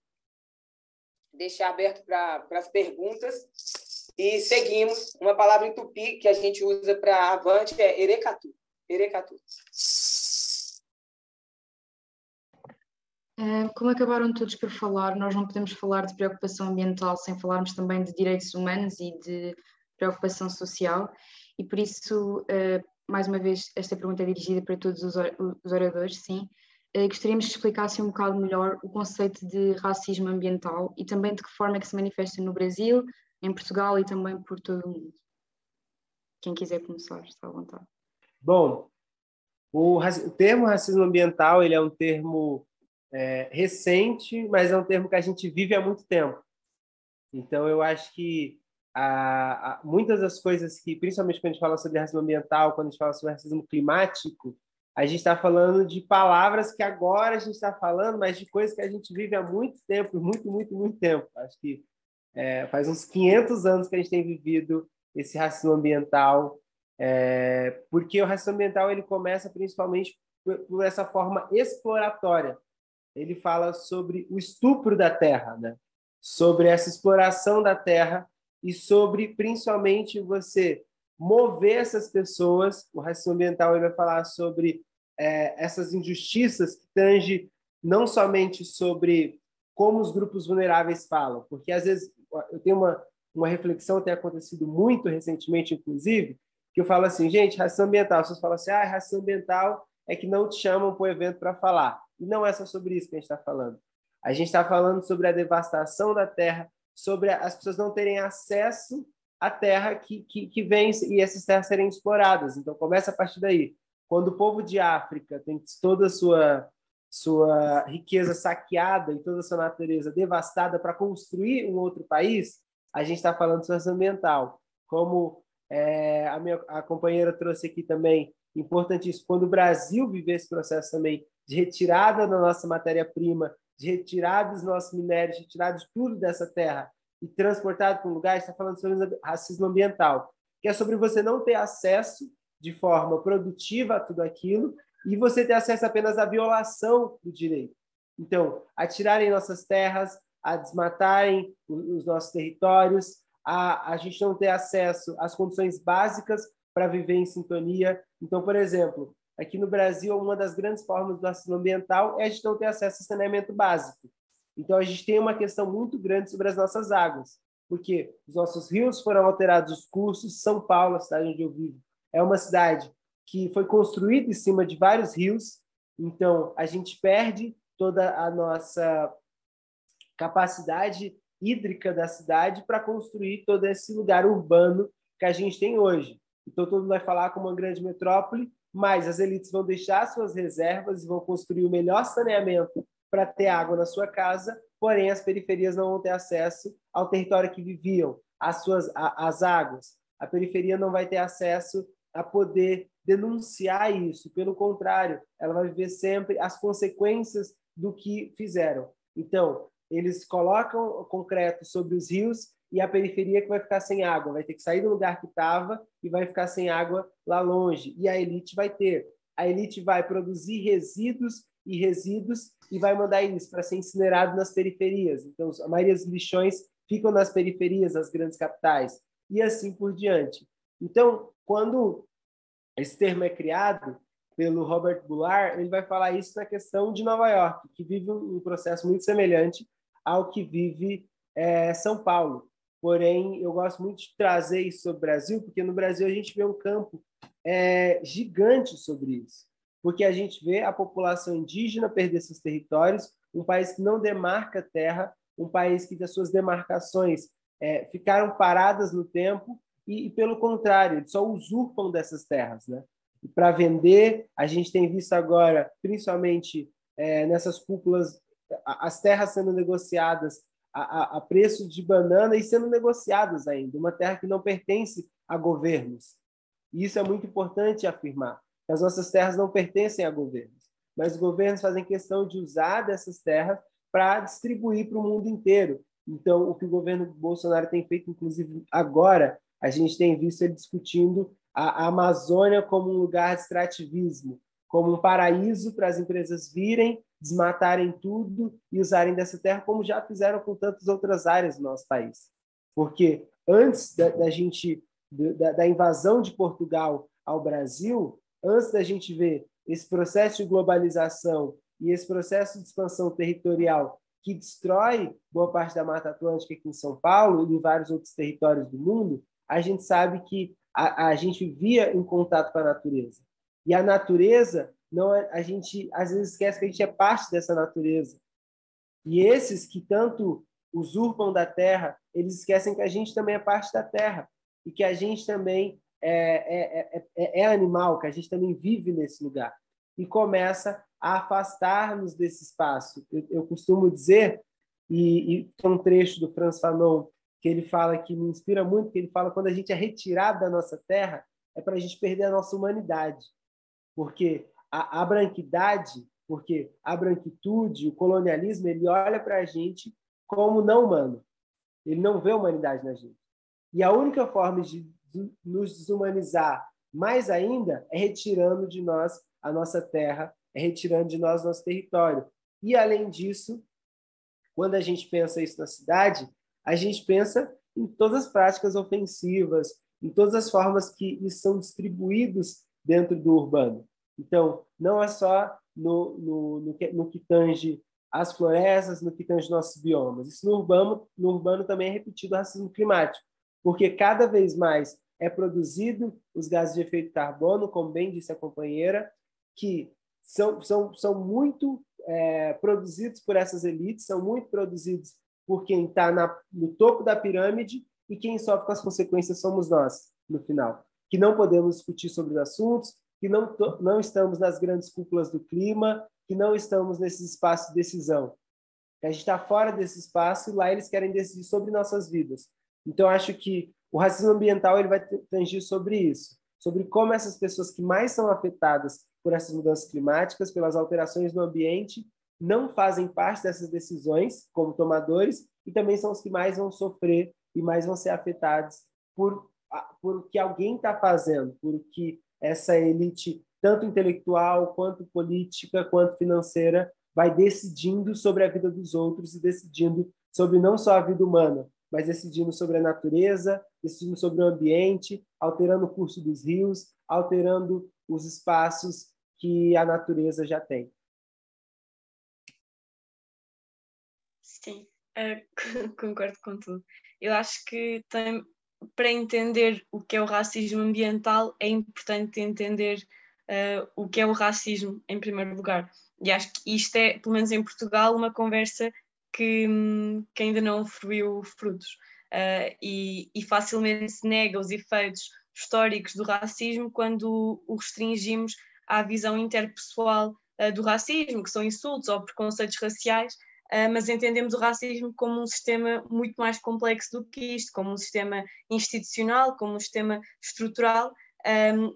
deixar aberto para as perguntas e seguimos. Uma palavra em tupi que a gente usa para avante é erecatu. Erecatu. É, como acabaram todos por falar, nós não podemos falar de preocupação ambiental sem falarmos também de direitos humanos e de preocupação social, e por isso, é, mais uma vez, esta pergunta é dirigida para todos os oradores, sim. É, gostaríamos que explicassem um bocado melhor o conceito de racismo ambiental e também de que forma é que se manifesta no Brasil, em Portugal e também por todo o mundo. Quem quiser começar, está à vontade. Bom, o, o termo racismo ambiental ele é um termo é, recente, mas é um termo que a gente vive há muito tempo. Então, eu acho que a, a, muitas das coisas que, principalmente quando a gente fala sobre racismo ambiental, quando a gente fala sobre racismo climático, a gente está falando de palavras que agora a gente está falando, mas de coisas que a gente vive há muito tempo, muito, muito, muito tempo. Acho que é, faz uns 500 anos que a gente tem vivido esse racismo ambiental, é, porque o racismo ambiental ele começa principalmente por, por essa forma exploratória ele fala sobre o estupro da terra, né? sobre essa exploração da terra e sobre, principalmente, você mover essas pessoas. O racismo ambiental ele vai falar sobre é, essas injustiças que tangem não somente sobre como os grupos vulneráveis falam, porque às vezes eu tenho uma, uma reflexão, tem acontecido muito recentemente, inclusive, que eu falo assim, gente, racismo ambiental. Vocês falam assim, ah, racismo ambiental é que não te chamam para o evento para falar. E não é só sobre isso que a gente está falando. A gente está falando sobre a devastação da terra, sobre as pessoas não terem acesso à terra que, que, que vem e essas terras serem exploradas. Então, começa a partir daí. Quando o povo de África tem toda a sua, sua riqueza saqueada e toda a sua natureza devastada para construir um outro país, a gente está falando sobre ambiental. Como é, a minha a companheira trouxe aqui também, importantíssimo, quando o Brasil viver esse processo também de retirada da nossa matéria-prima, de retirada dos nossos minérios, de retirada de tudo dessa terra e transportado para um lugar, está falando sobre racismo ambiental, que é sobre você não ter acesso de forma produtiva a tudo aquilo e você ter acesso apenas à violação do direito. Então, a tirarem nossas terras, a desmatarem os nossos territórios, a, a gente não ter acesso às condições básicas para viver em sintonia. Então, por exemplo, aqui no Brasil, uma das grandes formas do racismo ambiental é a gente não ter acesso a saneamento básico. Então, a gente tem uma questão muito grande sobre as nossas águas, porque os nossos rios foram alterados, os cursos. São Paulo, a cidade onde eu vivo, é uma cidade que foi construída em cima de vários rios, então a gente perde toda a nossa capacidade hídrica da cidade para construir todo esse lugar urbano que a gente tem hoje. Então todo mundo vai falar como uma grande metrópole, mas as elites vão deixar suas reservas e vão construir o melhor saneamento para ter água na sua casa, porém as periferias não vão ter acesso ao território que viviam, às suas às águas. A periferia não vai ter acesso a poder denunciar isso. Pelo contrário, ela vai viver sempre as consequências do que fizeram. Então, eles colocam concreto sobre os rios e a periferia que vai ficar sem água, vai ter que sair do lugar que estava e vai ficar sem água lá longe. E a elite vai ter. A elite vai produzir resíduos e resíduos e vai mandar eles para ser incinerado nas periferias. Então, a maioria dos lixões ficam nas periferias das grandes capitais e assim por diante. Então, quando esse termo é criado pelo Robert Goulart, ele vai falar isso na questão de Nova York, que vive um processo muito semelhante ao que vive é, São Paulo. Porém, eu gosto muito de trazer isso sobre o Brasil, porque no Brasil a gente vê um campo é, gigante sobre isso. Porque a gente vê a população indígena perder seus territórios, um país que não demarca terra, um país que as suas demarcações é, ficaram paradas no tempo e, e, pelo contrário, eles só usurpam dessas terras, né? E para vender, a gente tem visto agora, principalmente é, nessas cúpulas, as terras sendo negociadas a, a, preço de banana e sendo negociadas ainda, uma terra que não pertence a governos. E isso é muito importante afirmar. As nossas terras não pertencem a governos, mas os governos fazem questão de usar dessas terras para distribuir para o mundo inteiro. Então, o que o governo Bolsonaro tem feito, inclusive agora, a gente tem visto ele discutindo a, a Amazônia como um lugar de extrativismo, como um paraíso para as empresas virem, desmatarem tudo e usarem dessa terra, como já fizeram com tantas outras áreas do nosso país. Porque antes da, da gente da, da invasão de Portugal ao Brasil, antes da gente ver esse processo de globalização e esse processo de expansão territorial que destrói boa parte da Mata Atlântica aqui em São Paulo e em vários outros territórios do mundo, a gente sabe que a, a gente via em contato com a natureza. E a natureza, não é, a gente às vezes esquece que a gente é parte dessa natureza. E esses que tanto usurpam da terra, eles esquecem que a gente também é parte da terra e que a gente também é, é, é, é animal, que a gente também vive nesse lugar. E começa a afastar-nos desse espaço. Eu, eu costumo dizer, e, e tem um trecho do Franz Fanon que ele fala que me inspira muito, que ele fala quando a gente é retirado da nossa terra, é para a gente perder a nossa humanidade. Porque a, a branquidade, porque a branquitude, o colonialismo, ele olha para a gente como não humano. Ele não vê a humanidade na gente. E a única forma de, nos desumanizar mais ainda é retirando de nós a nossa terra, é retirando de nós nosso território. E, além disso, quando a gente pensa isso na cidade, a gente pensa em todas as práticas ofensivas, em todas as formas que são distribuídos dentro do urbano. Então, não é só no, no, no, que, no que tange as florestas, no que tange nossos biomas. Isso no urbano, no urbano também é repetido o racismo climático, porque cada vez mais é produzido os gases de efeito carbono, como bem disse a companheira, que são, são, são muito é, produzidos por essas elites, são muito produzidos por quem está no topo da pirâmide e quem sofre com as consequências somos nós, no final. Que não podemos discutir sobre os assuntos, que não, não estamos nas grandes cúpulas do clima, que não estamos nesses espaços de decisão. A gente está fora desse espaço e lá eles querem decidir sobre nossas vidas. Então, acho que o racismo ambiental ele vai tangir sobre isso, sobre como essas pessoas que mais são afetadas por essas mudanças climáticas, pelas alterações no ambiente, não fazem parte dessas decisões como tomadores e também são os que mais vão sofrer e mais vão ser afetados por por o que alguém está fazendo, por o que essa elite, tanto intelectual, quanto política, quanto financeira, vai decidindo sobre a vida dos outros e decidindo sobre não só a vida humana, mas decidindo sobre a natureza, decidindo sobre o ambiente, alterando o curso dos rios, alterando os espaços que a natureza já tem. Sim, uh, concordo com tudo. Eu acho que tem, para entender o que é o racismo ambiental, é importante entender uh, o que é o racismo, em primeiro lugar. E acho que isto é, pelo menos em Portugal, uma conversa que, que ainda não fruiu frutos. Uh, e, e, facilmente se nega os efeitos históricos do racismo quando o restringimos à visão interpessoal uh, do racismo, que são insultos ou preconceitos raciais, mas entendemos o racismo como um sistema muito mais complexo do que isto, como um sistema institucional, como um sistema estrutural,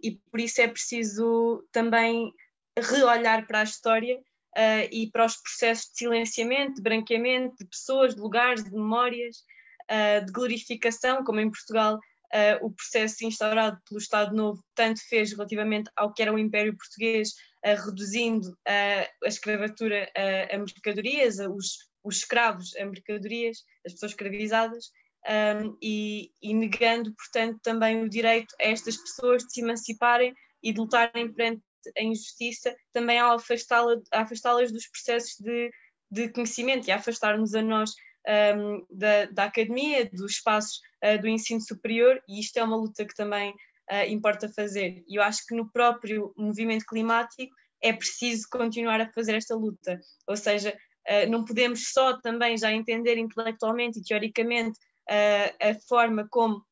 e por isso é preciso também reolhar para a história uh, e para os processos de silenciamento, de branqueamento de pessoas, de lugares, de memórias, uh, de glorificação, como em Portugal o processo instaurado pelo Estado Novo tanto fez relativamente ao que era o Império Português, reduzindo a escravatura a, mercadorias, os, os escravos a mercadorias, as pessoas escravizadas, um, e, e, negando, portanto, também o direito a estas pessoas de se emanciparem e de lutarem perante a injustiça, também ao afastá-las afastá dos processos de, de conhecimento e afastar-nos a nós um, da, da, academia, dos espaços uh, do ensino superior, e isto é uma luta que também uh, importa fazer. E eu acho que no próprio movimento climático é preciso continuar a fazer esta luta, ou seja, uh, não podemos só também já entender intelectualmente e teoricamente a forma como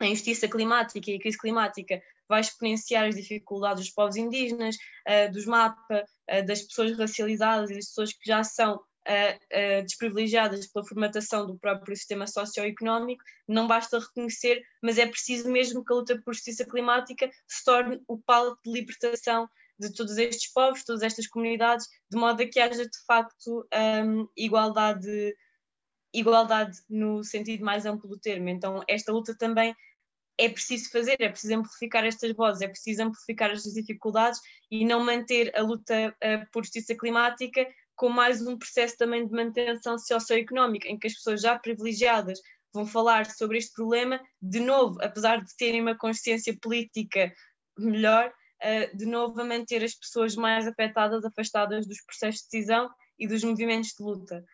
a injustiça climática e a crise climática vai exponenciar as dificuldades dos povos indígenas, uh, dos MAPA, uh, das pessoas racializadas e das pessoas que já são uh, desprivilegiadas pela formatação do próprio sistema socioeconómico, não basta reconhecer, mas é preciso mesmo que a luta por justiça climática se torne o palco de libertação de todos estes povos, todas estas comunidades, de modo a que haja de facto um, igualdade igualdade no sentido mais amplo do termo. Então, esta luta também é preciso fazer, é preciso amplificar estas vozes, é preciso amplificar estas dificuldades e não manter a luta uh, por justiça climática com mais um processo também de manutenção socioeconómica, em que as pessoas já privilegiadas vão falar sobre este problema, de novo, apesar de terem uma consciência política melhor, uh, de novo a manter as pessoas mais afetadas, afastadas dos processos de decisão e dos movimentos de luta.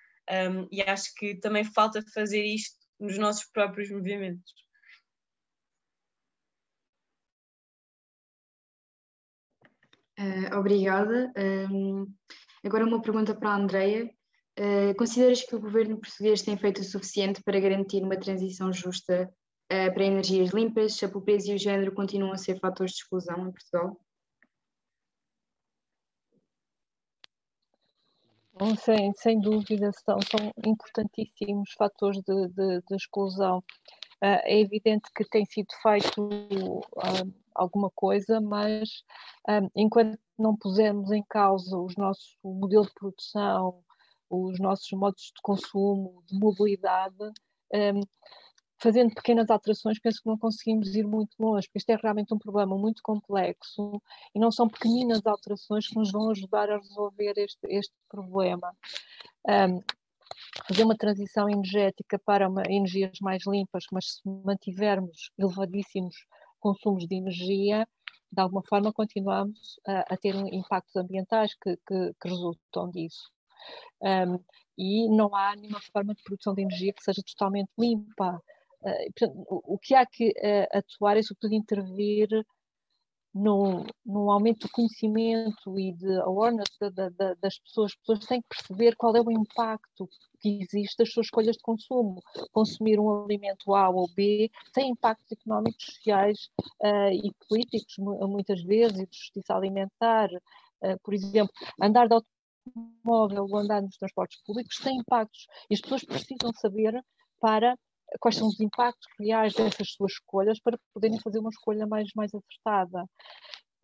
E acho que também falta fazer isto nos nossos próprios movimentos. Uh, obrigada. Um, agora uma pergunta para a Andreia. Uh, consideras que o governo português tem feito o suficiente para garantir uma transição justa uh, para energias limpas, a pobreza e o género continuam a ser fatores de exclusão em Portugal? Bom, sem, sem dúvida, são, são importantíssimos fatores de, de, de exclusão. Uh, é evidente que tem sido feito alguma coisa, mas enquanto não pusermos em causa os nossos, modelo de produção, os nossos modos de consumo, de mobilidade, um, fazendo pequenas alterações, penso que não conseguimos ir muito longe, porque este é realmente um problema muito complexo e não são pequeninas alterações que nos vão ajudar a resolver este, este problema. Um, fazer uma transição energética para uma, energias mais limpas, mas se mantivermos elevadíssimos consumos de energia, de alguma forma continuamos a, a ter impactos ambientais que, que, que resultam disso. Um, e não há nenhuma forma de produção de energia que seja totalmente limpa. Uh, portanto, o, o, que há que uh, atuar é, sobretudo, intervir no, no aumento do conhecimento e de awareness da, da, das pessoas. As pessoas têm que perceber qual é o impacto que existe das suas escolhas de consumo. Consumir um alimento A ou B tem impactos económicos, sociais uh, e políticos, muitas vezes, e de justiça alimentar. Uh, por exemplo, andar de automóvel ou andar nos transportes públicos tem impactos e as pessoas precisam saber para quais são os impactos reais dessas suas escolhas para poderem fazer uma escolha mais, mais acertada.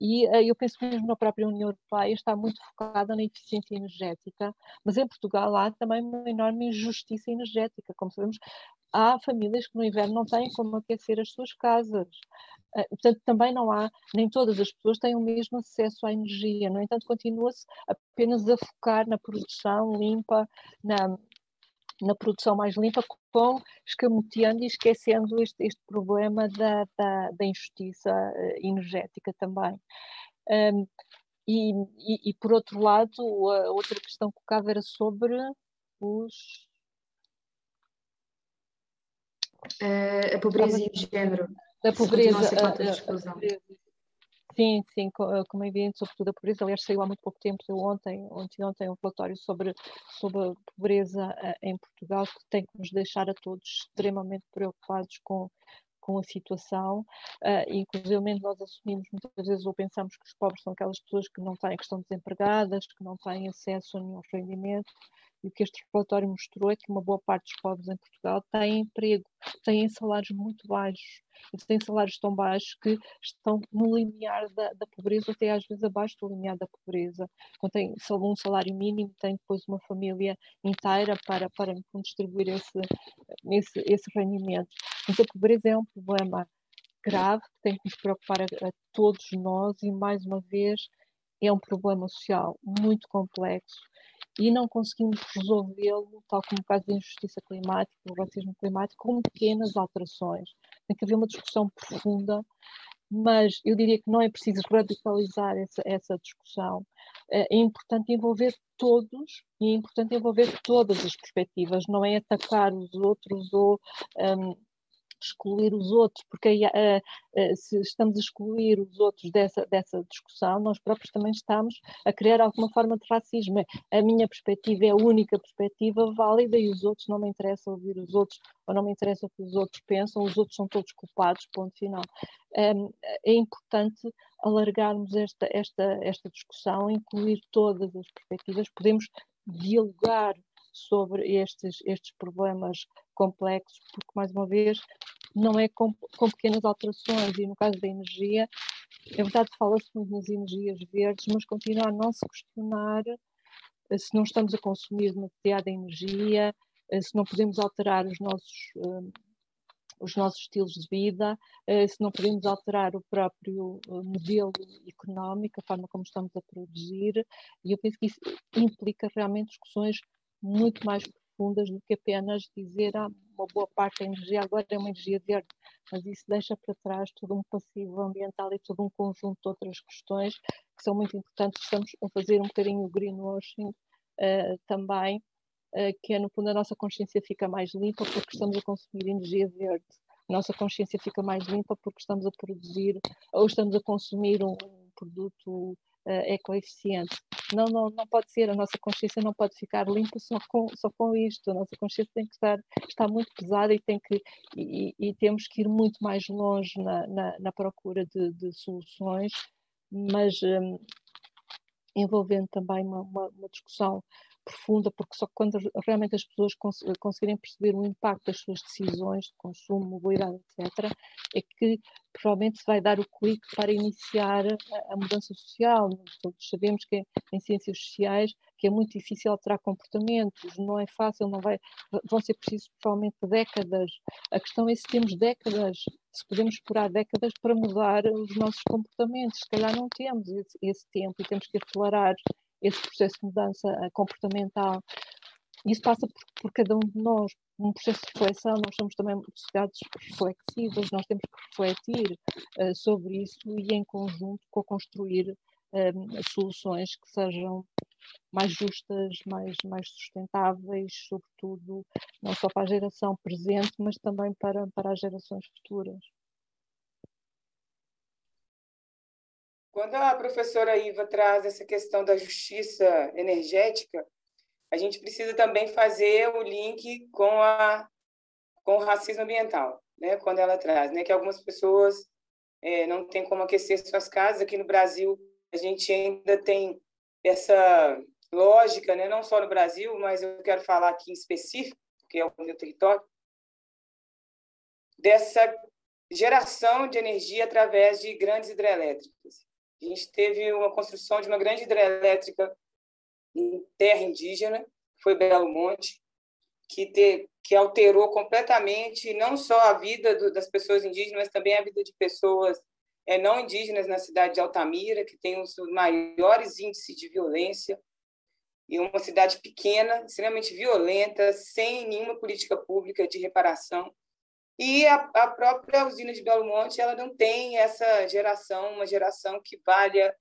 E uh, eu penso mesmo na própria União Europeia está muito focada na eficiência energética, mas em Portugal há também uma enorme injustiça energética. Como sabemos, há famílias que no inverno não têm como aquecer as suas casas. Uh, portanto, também não há, nem todas as pessoas têm o mesmo acesso à energia. No entanto, continua-se apenas a focar na produção limpa, na, na produção mais limpa, com escamoteando e esquecendo este, este problema da, da, da, injustiça eh, energética também. Um, e, e, e, por outro lado, a outra questão colocada era sobre os. Uh, a pobreza e o género. A pobreza, a, a, a, pobreza Sim, sim, eh, como é evidente, sobretudo a pobreza. Aliás, saiu há muito pouco tempo, saiu ontem, ontem, ontem um relatório sobre, sobre a pobreza eh, em Portugal, que tem que nos deixar a todos extremamente preocupados com, com a situação. Uh, inclusive, nós assumimos muitas vezes ou pensamos que os pobres são aquelas pessoas que não têm, que estão desempregadas, que não têm acesso a nenhum rendimento. E o que este relatório mostrou é que uma boa parte dos pobres em Portugal têm emprego, têm salários muito baixos. E têm salários tão baixos que estão no limiar da, da pobreza, até às vezes abaixo do limiar da pobreza. Quando tem um salário mínimo, tem depois uma família inteira para, para distribuir esse, esse, esse rendimento. Então, a pobreza é um problema grave que tem que nos preocupar a, a todos nós e, mais uma vez, é um problema social muito complexo e não conseguimos resolvê-lo, tal como o caso da injustiça climática, do racismo climático, com pequenas alterações. Tem que haver uma discussão profunda, mas eu diria que não é preciso radicalizar essa, essa discussão. É, é importante envolver todos e é importante envolver todas as perspectivas, não é atacar os outros ou um, excluir os outros, porque uh, uh, se estamos a excluir os outros dessa, dessa discussão, nós próprios também estamos a criar alguma forma de racismo. A minha perspectiva é a única perspectiva válida e os outros não me interessa ouvir os outros, ou não me interessa o que os outros pensam, os outros são todos culpados, ponto final. Um, é importante alargarmos esta, esta, esta discussão, incluir todas as perspectivas, podemos dialogar sobre estes, estes problemas complexos, porque, mais uma vez, não é com, com pequenas alterações, e no caso da energia, é verdade fala-se muito nas energias verdes, mas continua a não se questionar eh, se não estamos a consumir demasiada energia, eh, se não podemos alterar os nossos, eh, os nossos estilos de vida, se não podemos alterar o próprio modelo económico, a forma como estamos a produzir, e eu penso que isso implica realmente discussões muito mais profundas do que apenas dizer ah, uma boa parte da energia agora é uma energia verde, mas isso deixa para trás todo um passivo ambiental e todo um conjunto de outras questões que são muito importantes. Estamos a fazer um bocadinho o greenwashing uh, também, uh, que é no fundo a nossa consciência fica mais limpa porque estamos a consumir energia verde. A nossa consciência fica mais limpa porque estamos a produzir ou estamos a consumir um produto uh, ecoeficiente. Não, não, não pode ser, a nossa consciência não pode ficar limpa só com, só com isto, a nossa consciência tem que estar, estar muito pesada e, tem que, e, e temos que ir muito mais longe na, na, na procura de, de, soluções, mas um, envolvendo também uma, uma, uma discussão profunda, porque só quando realmente as pessoas cons conseguirem perceber o impacto das suas decisões de consumo, mobilidade, etc., é que provavelmente se vai dar o clique para iniciar a, a mudança social. Todos sabemos que em ciências sociais que é muito difícil alterar comportamentos, não é fácil, não vai, vão ser precisos provavelmente décadas. A questão é se temos décadas, se podemos esperar décadas para mudar os nossos comportamentos. Se calhar não temos esse, esse tempo e temos que acelerar esse processo de mudança eh, comportamental. isso passa por, por, cada um de nós, um processo de reflexão, nós somos também sociedades reflexivas, nós temos que refletir uh, sobre isso e em conjunto co-construir uh, soluções que sejam mais justas, mais, mais sustentáveis, sobretudo não só para a geração presente, mas também para, para as gerações futuras. Quando a professora Iva traz essa questão da justiça energética, a gente precisa também fazer o link com, a, com o racismo ambiental, né? quando ela traz, né? que algumas pessoas é, não têm como aquecer suas casas. Aqui no Brasil, a gente ainda tem essa lógica, né? não só no Brasil, mas eu quero falar aqui em específico, que é o meu território, dessa geração de energia através de grandes hidrelétricas. A gente teve uma construção de uma grande hidrelétrica em terra indígena, foi Belo Monte, que, te, que alterou completamente não só a vida do, das pessoas indígenas, mas também a vida de pessoas é, não indígenas na cidade de Altamira, que tem os maiores índices de violência, e uma cidade pequena, extremamente violenta, sem nenhuma política pública de reparação. E a, a, própria usina de Belo Monte ela não tem essa geração, uma geração que valha.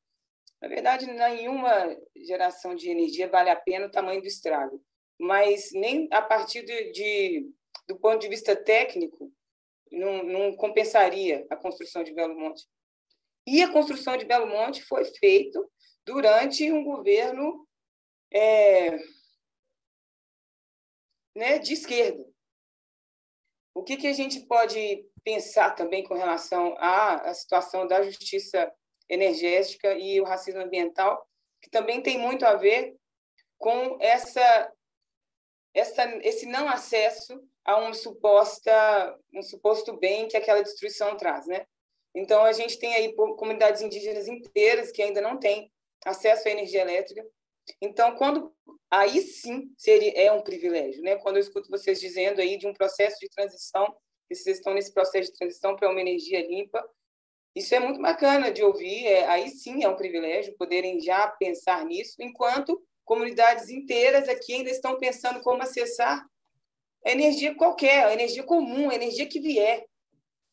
Na verdade, nenhuma geração de energia vale a pena o tamanho do estrago, mas nem a partir de, de do ponto de vista técnico, não, não, compensaria a construção de Belo Monte. E a construção de Belo Monte foi feita durante um governo é, né, de esquerda. O que, que a gente pode pensar também com relação à, situação da justiça energética e o racismo ambiental, que também tem muito a ver com essa, essa esse não acesso a uma suposta um suposto bem que aquela destruição traz, né? Então a gente tem aí comunidades indígenas inteiras que ainda não têm acesso à energia elétrica. Então quando aí sim seria é um privilégio, né? Quando eu escuto vocês dizendo aí de um processo de transição, que vocês estão nesse processo de transição para uma energia limpa, isso é muito bacana de ouvir. É, aí sim é um privilégio poderem já pensar nisso, enquanto comunidades inteiras aqui ainda estão pensando como acessar a energia qualquer, a energia comum, a energia que vier.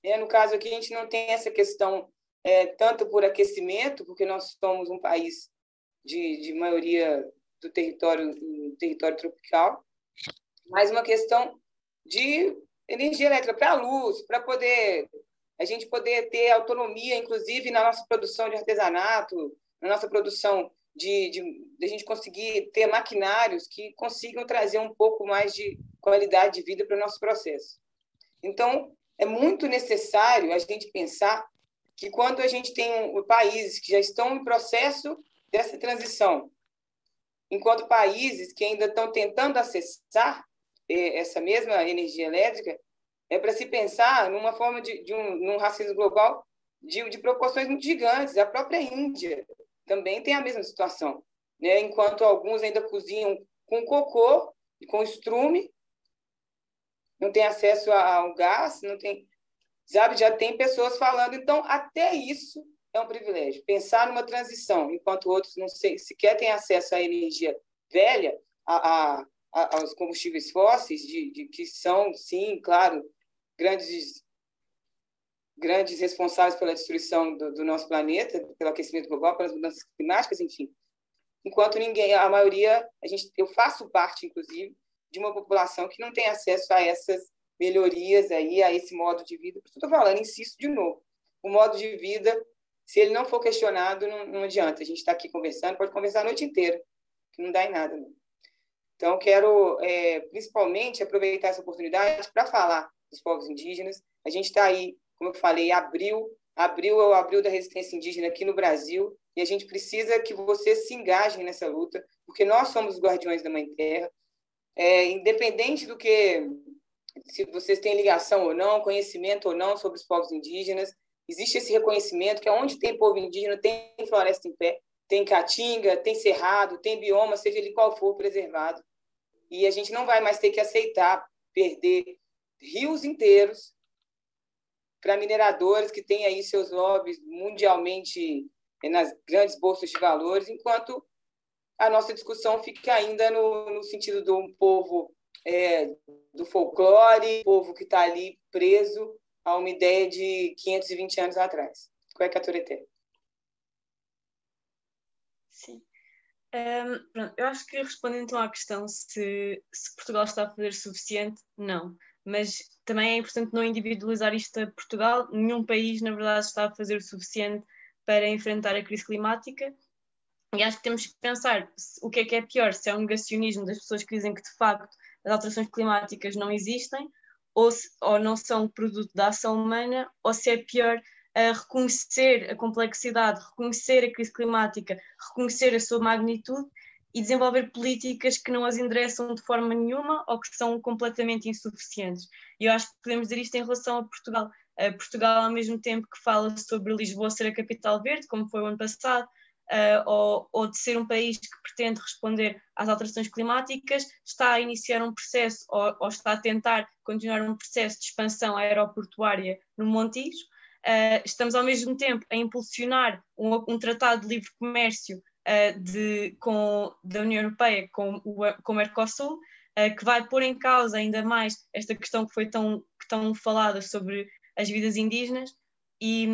É, no caso aqui a gente não tem essa questão é, tanto por aquecimento, porque nós somos um país de, de maioria do território, do território tropical, mas uma questão de energia elétrica para a luz, para poder a gente poder ter autonomia, inclusive na nossa produção de artesanato, na nossa produção de, de, de, a gente conseguir ter maquinários que consigam trazer um pouco mais de qualidade de vida para o nosso processo. Então, é muito necessário a gente pensar que quando a gente tem um, países que já estão em processo dessa transição, enquanto países que ainda estão tentando acessar eh, essa mesma energia elétrica, é para se pensar numa forma de, de um num racismo global de, de proporções muito gigantes. A própria Índia também tem a mesma situação, né? Enquanto alguns ainda cozinham com cocô com estrume, não tem acesso ao gás, não tem, sabe? Já tem pessoas falando. Então, até isso é um privilégio. Pensar numa transição, enquanto outros não sequer têm acesso à energia velha, a, a, a aos combustíveis fósseis, de, de, que são, sim, claro, grandes grandes responsáveis pela destruição do, do, nosso planeta, pelo aquecimento global, pelas mudanças climáticas, enfim. Enquanto ninguém, a maioria, a gente, eu faço parte, inclusive, de uma população que não tem acesso a essas melhorias aí, a esse modo de vida. Estou falando, insisto de novo, o modo de vida se ele não for questionado, não, não adianta. A gente está aqui conversando, pode conversar a noite inteira, que não dá em nada. Não. Então, quero é, principalmente aproveitar essa oportunidade para falar dos povos indígenas. A gente está aí, como eu falei, abril, abril é o abril da resistência indígena aqui no Brasil, e a gente precisa que vocês se engajem nessa luta, porque nós somos os guardiões da Mãe Terra. É, independente do que, se vocês têm ligação ou não, conhecimento ou não sobre os povos indígenas, existe esse reconhecimento que onde tem povo indígena, tem floresta em pé, tem caatinga, tem cerrado, tem bioma, seja ele qual for, preservado. E a gente não vai mais ter que aceitar perder rios inteiros para mineradores que têm aí seus lobbies mundialmente nas grandes bolsas de valores, enquanto a nossa discussão fique ainda no, no sentido do povo é, do folclore, povo que está ali preso a uma ideia de 520 anos atrás. Qual é que é a Turete? Sim. Um, pronto, eu acho que respondendo então à questão se, se Portugal está a fazer suficiente, não. Mas também é importante não individualizar isto a Portugal. Nenhum país, na verdade, está a fazer o suficiente para enfrentar a crise climática. E acho que temos que pensar o que é que é pior, se é um negacionismo das pessoas que dizem que de facto as alterações climáticas não existem ou, se, ou não são produto da ação humana, ou se é pior a reconhecer a complexidade, reconhecer a crise climática, reconhecer a sua magnitude e desenvolver políticas que não as endereçam de forma nenhuma ou que são completamente insuficientes. E eu acho que podemos dizer isto em relação a Portugal. Portugal, ao mesmo tempo que fala sobre Lisboa ser a capital verde, como foi o ano passado, uh, ou, ou, de ser um país que pretende responder às alterações climáticas, está a iniciar um processo ou, ou está a tentar continuar um processo de expansão aeroportuária no Montijo. Uh, estamos ao mesmo tempo a impulsionar um, um tratado de livre comércio uh, de, com, da União Europeia com o, com o Mercosul, que vai pôr em causa ainda mais esta questão que foi tão, tão falada sobre as vidas indígenas e,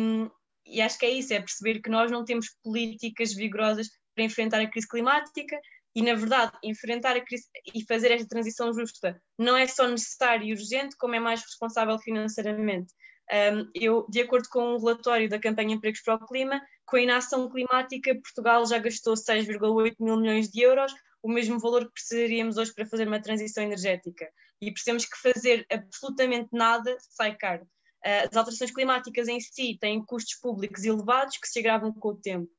e acho que é isso, é perceber que nós não temos políticas vigorosas para enfrentar a crise climática e, na verdade, enfrentar a crise e fazer esta transição justa não é só necessário e urgente, como é mais responsável financeiramente. Um, eu, de acordo com um relatório da campanha Empregos para o Clima, com a inação climática, Portugal já gastou 6,8 mil milhões de euros, o mesmo valor que precisaríamos hoje para fazer uma transição energética. E percebemos que fazer absolutamente nada sai caro. Uh, as alterações climáticas em si têm custos públicos elevados que se agravam com o tempo.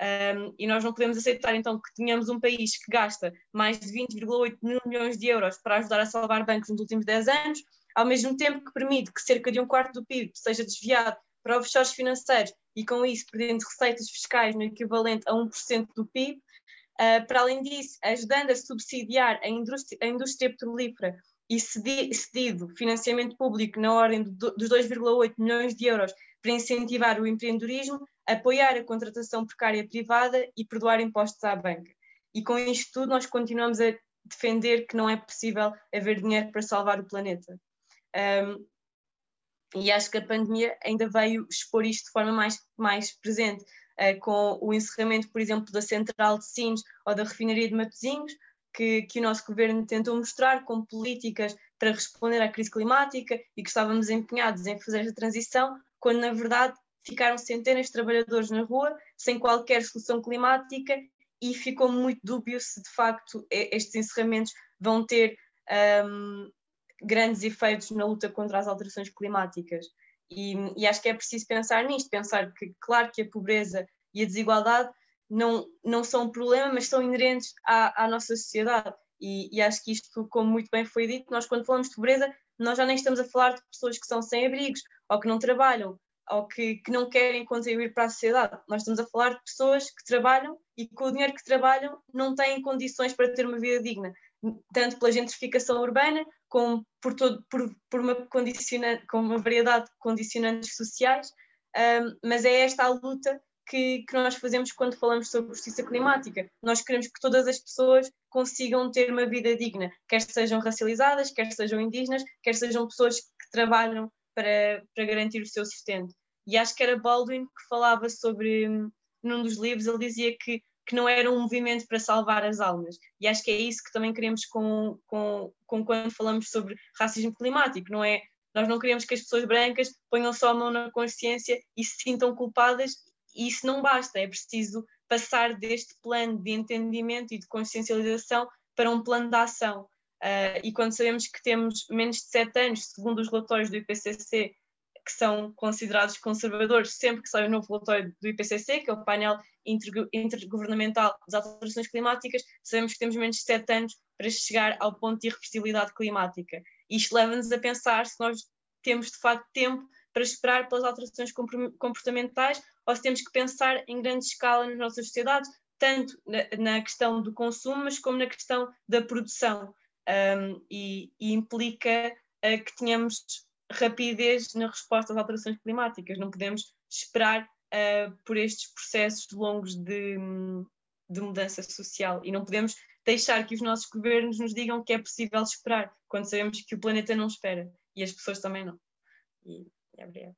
Um, e nós não podemos aceitar então que tenhamos um país que gasta mais de 20,8 mil milhões de euros para ajudar a salvar bancos nos últimos 10 anos, ao mesmo tempo que permite que cerca de um quarto do PIB seja desviado para offshores financeiros e com isso perdendo receitas fiscais no equivalente a 1% do PIB. Uh, para além disso, ajudando a subsidiar a indústria, a indústria petrolífera e cedido financiamento público na ordem dos 2,8 milhões de euros para incentivar o empreendedorismo, apoiar a contratação precária privada e perdoar impostos à banca. E com isto tudo, nós continuamos a defender que não é possível haver dinheiro para salvar o planeta. Um, e acho que a pandemia ainda veio expor isto de forma mais, mais presente, uh, com o encerramento, por exemplo, da central de Sines ou da refinaria de Matosinhos, que, que o nosso governo tentou mostrar como políticas para responder à crise climática e que estávamos empenhados em fazer esta transição, quando na verdade ficaram centenas de trabalhadores na rua sem qualquer solução climática e ficou muito dúbio se de facto estes encerramentos vão ter um, grandes efeitos na luta contra as alterações climáticas. E, e, acho que é preciso pensar nisto, pensar que, claro, que a pobreza e a desigualdade não, não são um problema, mas são inerentes à, à nossa sociedade. E, e, acho que isto, como muito bem foi dito, nós quando falamos de pobreza, nós já nem estamos a falar de pessoas que são sem abrigos, ou que não trabalham, ou que, que não querem contribuir para a sociedade. Nós estamos a falar de pessoas que trabalham e com o dinheiro que trabalham não têm condições para ter uma vida digna, tanto pela gentrificação urbana, como por, todo, por, por uma, condiciona, com uma variedade de condicionantes sociais, um, mas é esta a luta que, que, nós fazemos quando falamos sobre justiça climática. Nós queremos que todas as pessoas consigam ter uma vida digna, quer sejam racializadas, quer sejam indígenas, quer sejam pessoas que trabalham para, para garantir o seu sustento. E acho que era Baldwin que falava sobre, num dos livros, ele dizia que, que não era um movimento para salvar as almas. E acho que é isso que também queremos com, com, com quando falamos sobre racismo climático, não é? Nós não queremos que as pessoas brancas ponham só a mão na consciência e se sintam culpadas e isso não basta, é preciso passar deste plano de entendimento e de consciencialização para um plano de ação. Uh, e quando sabemos que temos menos de sete anos, segundo os relatórios do IPCC, que são considerados conservadores sempre que sai um novo relatório do IPCC, que é o painel intergovernamental das alterações climáticas, sabemos que temos menos de sete anos para chegar ao ponto de irreversibilidade climática. Isto leva-nos a pensar se nós temos de facto tempo para esperar pelas alterações comportamentais ou se temos que pensar em grande escala nas nossas sociedades, tanto na, na questão do consumo, mas como na questão da produção. Um, e, e, implica uh, que tenhamos rapidez na resposta às alterações climáticas. Não podemos esperar uh, por estes processos longos de, de mudança social e não podemos deixar que os nossos governos nos digam que é possível esperar, quando sabemos que o planeta não espera e as pessoas também não. E, obrigada.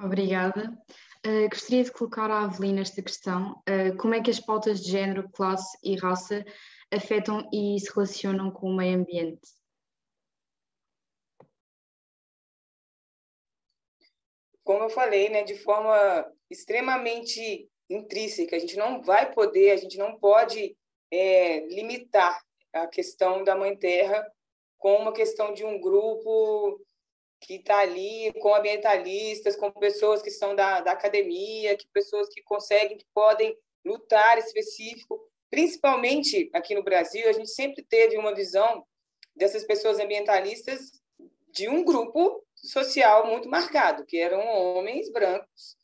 Obrigada. Uh, gostaria de colocar a Avelina esta questão. Uh, como é que as pautas de género, classe e raça afetam e se relacionam com o meio ambiente? Como eu falei, né, de forma extremamente intrínseca, a gente não vai poder, a gente não pode é, limitar a questão da Mãe Terra com uma questão de um grupo que está ali com ambientalistas, com pessoas que são da, da academia, que pessoas que conseguem, que podem lutar específico. Principalmente aqui no Brasil, a gente sempre teve uma visão dessas pessoas ambientalistas de um grupo social muito marcado, que eram homens brancos.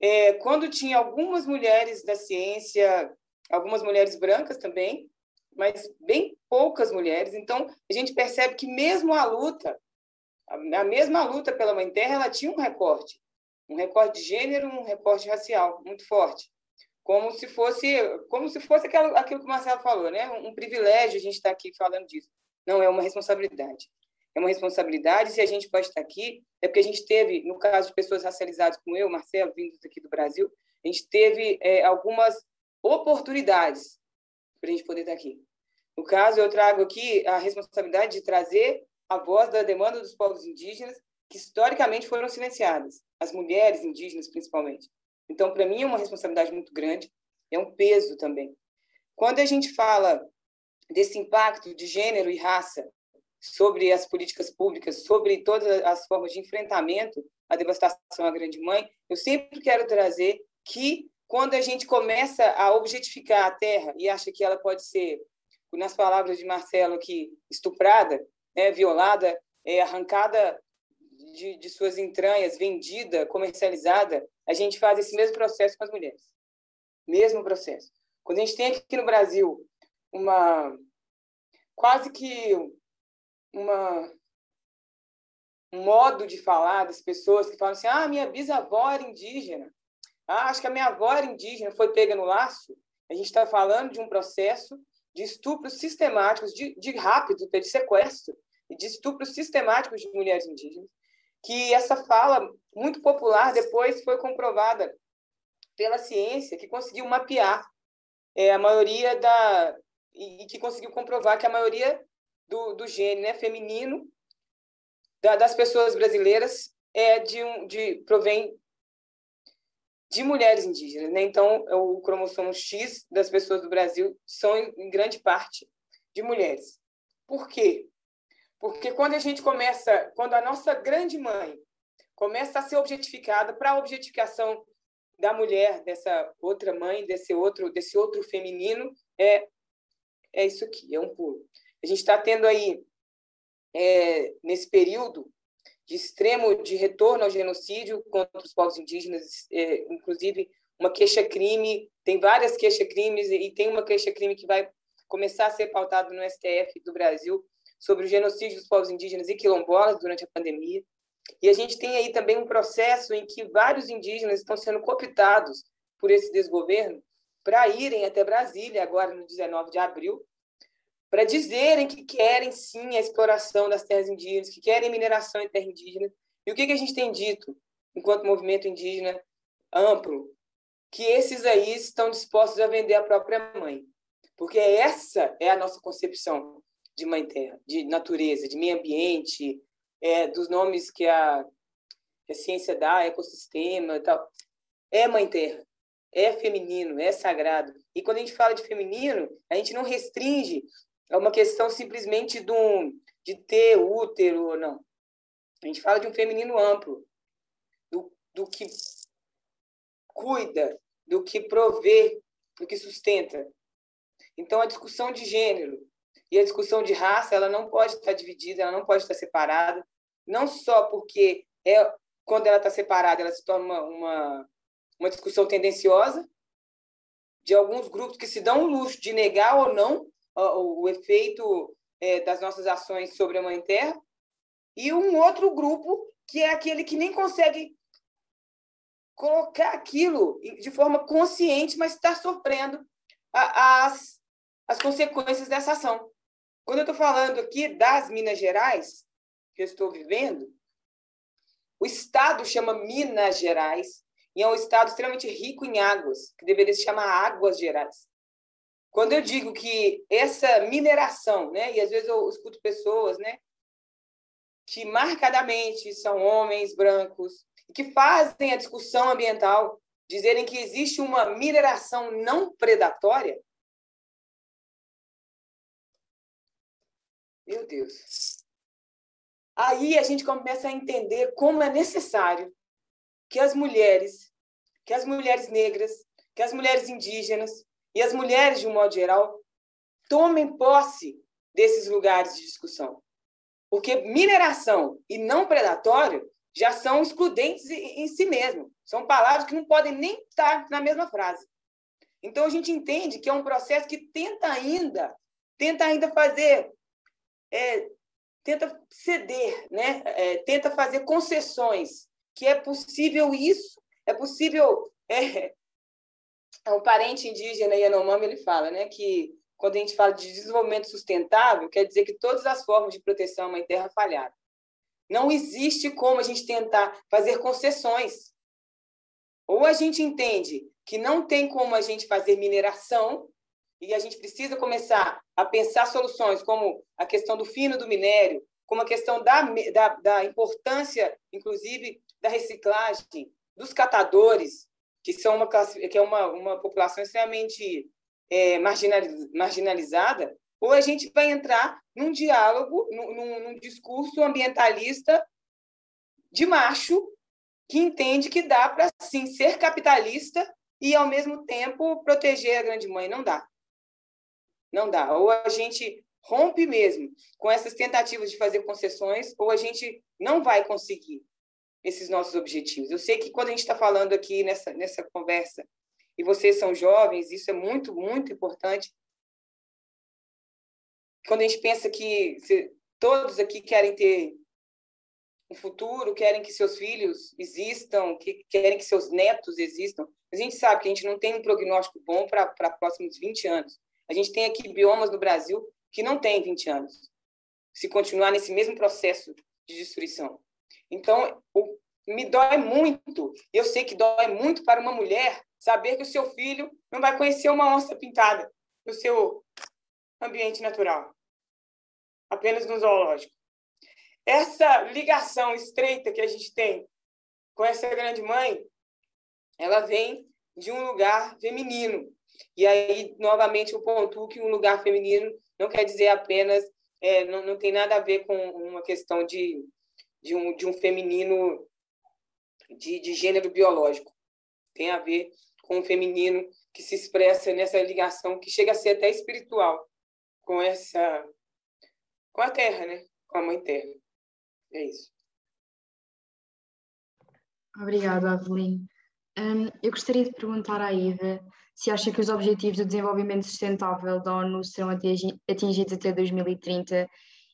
É, quando tinha algumas mulheres da ciência, algumas mulheres brancas também, mas bem poucas mulheres. Então, a gente percebe que mesmo a luta, a mesma luta pela Mãe Terra, ela tinha um recorte, um recorte de gênero, um recorte racial muito forte, como se fosse, como se fosse aquilo, aquilo que o Marcelo falou, né? Um privilégio a gente estar aqui falando disso. Não é uma responsabilidade. É uma responsabilidade. Se a gente pode estar aqui, é porque a gente teve, no caso de pessoas racializadas como eu, Marcelo, vindos aqui do Brasil, a gente teve é, algumas oportunidades para a gente poder estar aqui. No caso, eu trago aqui a responsabilidade de trazer a voz da demanda dos povos indígenas, que historicamente foram silenciadas, as mulheres indígenas principalmente. Então, para mim, é uma responsabilidade muito grande, é um peso também. Quando a gente fala desse impacto de gênero e raça sobre as políticas públicas, sobre todas as formas de enfrentamento à devastação à grande mãe, eu sempre quero trazer que quando a gente começa a objetificar a terra e acha que ela pode ser, nas palavras de Marcelo aqui, estuprada, né, violada, é, arrancada de, de suas entranhas, vendida, comercializada, a gente faz esse mesmo processo com as mulheres. Mesmo processo. Quando a gente tem aqui no Brasil uma quase que uma um modo de falar das pessoas que falam assim: "Ah, minha bisavó era indígena. Ah, acho que a minha avó era indígena, foi pega no laço. A gente está falando de um processo de estupros sistemáticos, de, de rápido, de sequestro, e de estupros sistemáticos de mulheres indígenas, que essa fala muito popular depois foi comprovada pela ciência, que conseguiu mapear é, a maioria da... e, que conseguiu comprovar que a maioria do, do gene né, feminino da, das pessoas brasileiras é de um de provém de mulheres indígenas. Né? Então, é o cromossomo X das pessoas do Brasil são, em grande parte, de mulheres. Por quê? Porque quando a gente começa, quando a nossa grande mãe começa a ser objetificada para a objetificação da mulher, dessa outra mãe, desse outro, desse outro feminino, é, é isso aqui, é um pulo. A gente está tendo aí, é, nesse período, de extremo de retorno ao genocídio contra os povos indígenas, é, inclusive uma queixa-crime, tem várias queixa-crimes e tem uma queixa-crime que vai começar a ser pautado no STF do Brasil sobre o genocídio dos povos indígenas e quilombolas durante a pandemia. E a gente tem aí também um processo em que vários indígenas estão sendo cooptados por esse desgoverno para irem até Brasília, agora no 19 de abril, para dizerem que querem sim a exploração das terras indígenas, que querem mineração em terra indígena. E o que, que a gente tem dito, enquanto movimento indígena amplo? Que esses aí estão dispostos a vender a própria mãe. Porque essa é a nossa concepção de mãe terra, de natureza, de meio ambiente, é, dos nomes que a, que a ciência dá, ecossistema e tal. É mãe terra, é feminino, é sagrado. E quando a gente fala de feminino, a gente não restringe é uma questão simplesmente de, um, de ter útero ou não. A gente fala de um feminino amplo, do, do que cuida, do que provê, do que sustenta. Então, a discussão de gênero e a discussão de raça, ela não pode estar dividida, ela não pode estar separada, não só porque é quando ela está separada, ela se torna uma, uma, uma discussão tendenciosa de alguns grupos que se dão o luxo de negar ou não o, o efeito é, das nossas ações sobre a Mãe Terra, e um outro grupo que é aquele que nem consegue colocar aquilo de forma consciente, mas estar sofrendo as, as consequências dessa ação. Quando eu estou falando aqui das Minas Gerais, que eu estou vivendo, o Estado chama Minas Gerais e é um Estado extremamente rico em águas, que deveria se chamar Águas Gerais. Quando eu digo que essa mineração, né, e às vezes eu escuto pessoas, né, que marcadamente são homens brancos, que fazem a discussão ambiental, dizerem que existe uma mineração não predatória, meu Deus. Aí a gente começa a entender como é necessário que as mulheres, que as mulheres negras, que as mulheres indígenas e as mulheres de um modo geral tomem posse desses lugares de discussão. Porque mineração e não predatório já são excludentes em si mesmo. São palavras que não podem nem estar na mesma frase. Então a gente entende que é um processo que tenta ainda, tenta ainda fazer, é, tenta ceder, né? É, tenta fazer concessões, que é possível isso, é possível. É, um parente indígena Yanomami ele fala, né, que quando a gente fala de desenvolvimento sustentável, quer dizer que todas as formas de proteção à mãe terra falharam. Não existe como a gente tentar fazer concessões. Ou a gente entende que não tem como a gente fazer mineração e a gente precisa começar a pensar soluções como a questão do fino do minério, como a questão da, da, da importância, inclusive, da reciclagem, dos catadores, que são uma que é uma, uma população extremamente é, marginalizada, ou a gente vai entrar num diálogo, num, num discurso ambientalista de macho que entende que dá para sim ser capitalista e ao mesmo tempo proteger a grande mãe não dá. Não dá. Ou a gente rompe mesmo com essas tentativas de fazer concessões, ou a gente não vai conseguir esses nossos objetivos. Eu sei que quando a gente está falando aqui nessa, nessa conversa, e vocês são jovens, isso é muito, muito importante, quando a gente pensa que se, todos aqui querem ter um futuro, querem que seus filhos existam, que querem que seus netos existam, a gente sabe que a gente não tem um prognóstico bom para próximos 20 anos. A gente tem aqui biomas no Brasil que não têm 20 anos, se continuar nesse mesmo processo de destruição. Então, o, me dói muito, eu sei que dói muito para uma mulher saber que o seu filho não vai conhecer uma onça pintada no seu ambiente natural, apenas no zoológico. Essa ligação estreita que a gente tem com essa grande mãe, ela vem de um lugar feminino. E aí, novamente, eu pontuo que um lugar feminino não quer dizer apenas, é, não, não tem nada a ver com uma questão de, de, um, de um feminino de, de gênero biológico. Tem a ver com o feminino que se expressa nessa ligação que chega a ser até espiritual com essa com a terra, né? Com a mãe terra. É isso. Obrigada, Avelin. Um, eu gostaria de perguntar à Ida se acha que os Objetivos de Desenvolvimento Sustentável da ONU serão atingidos até 2030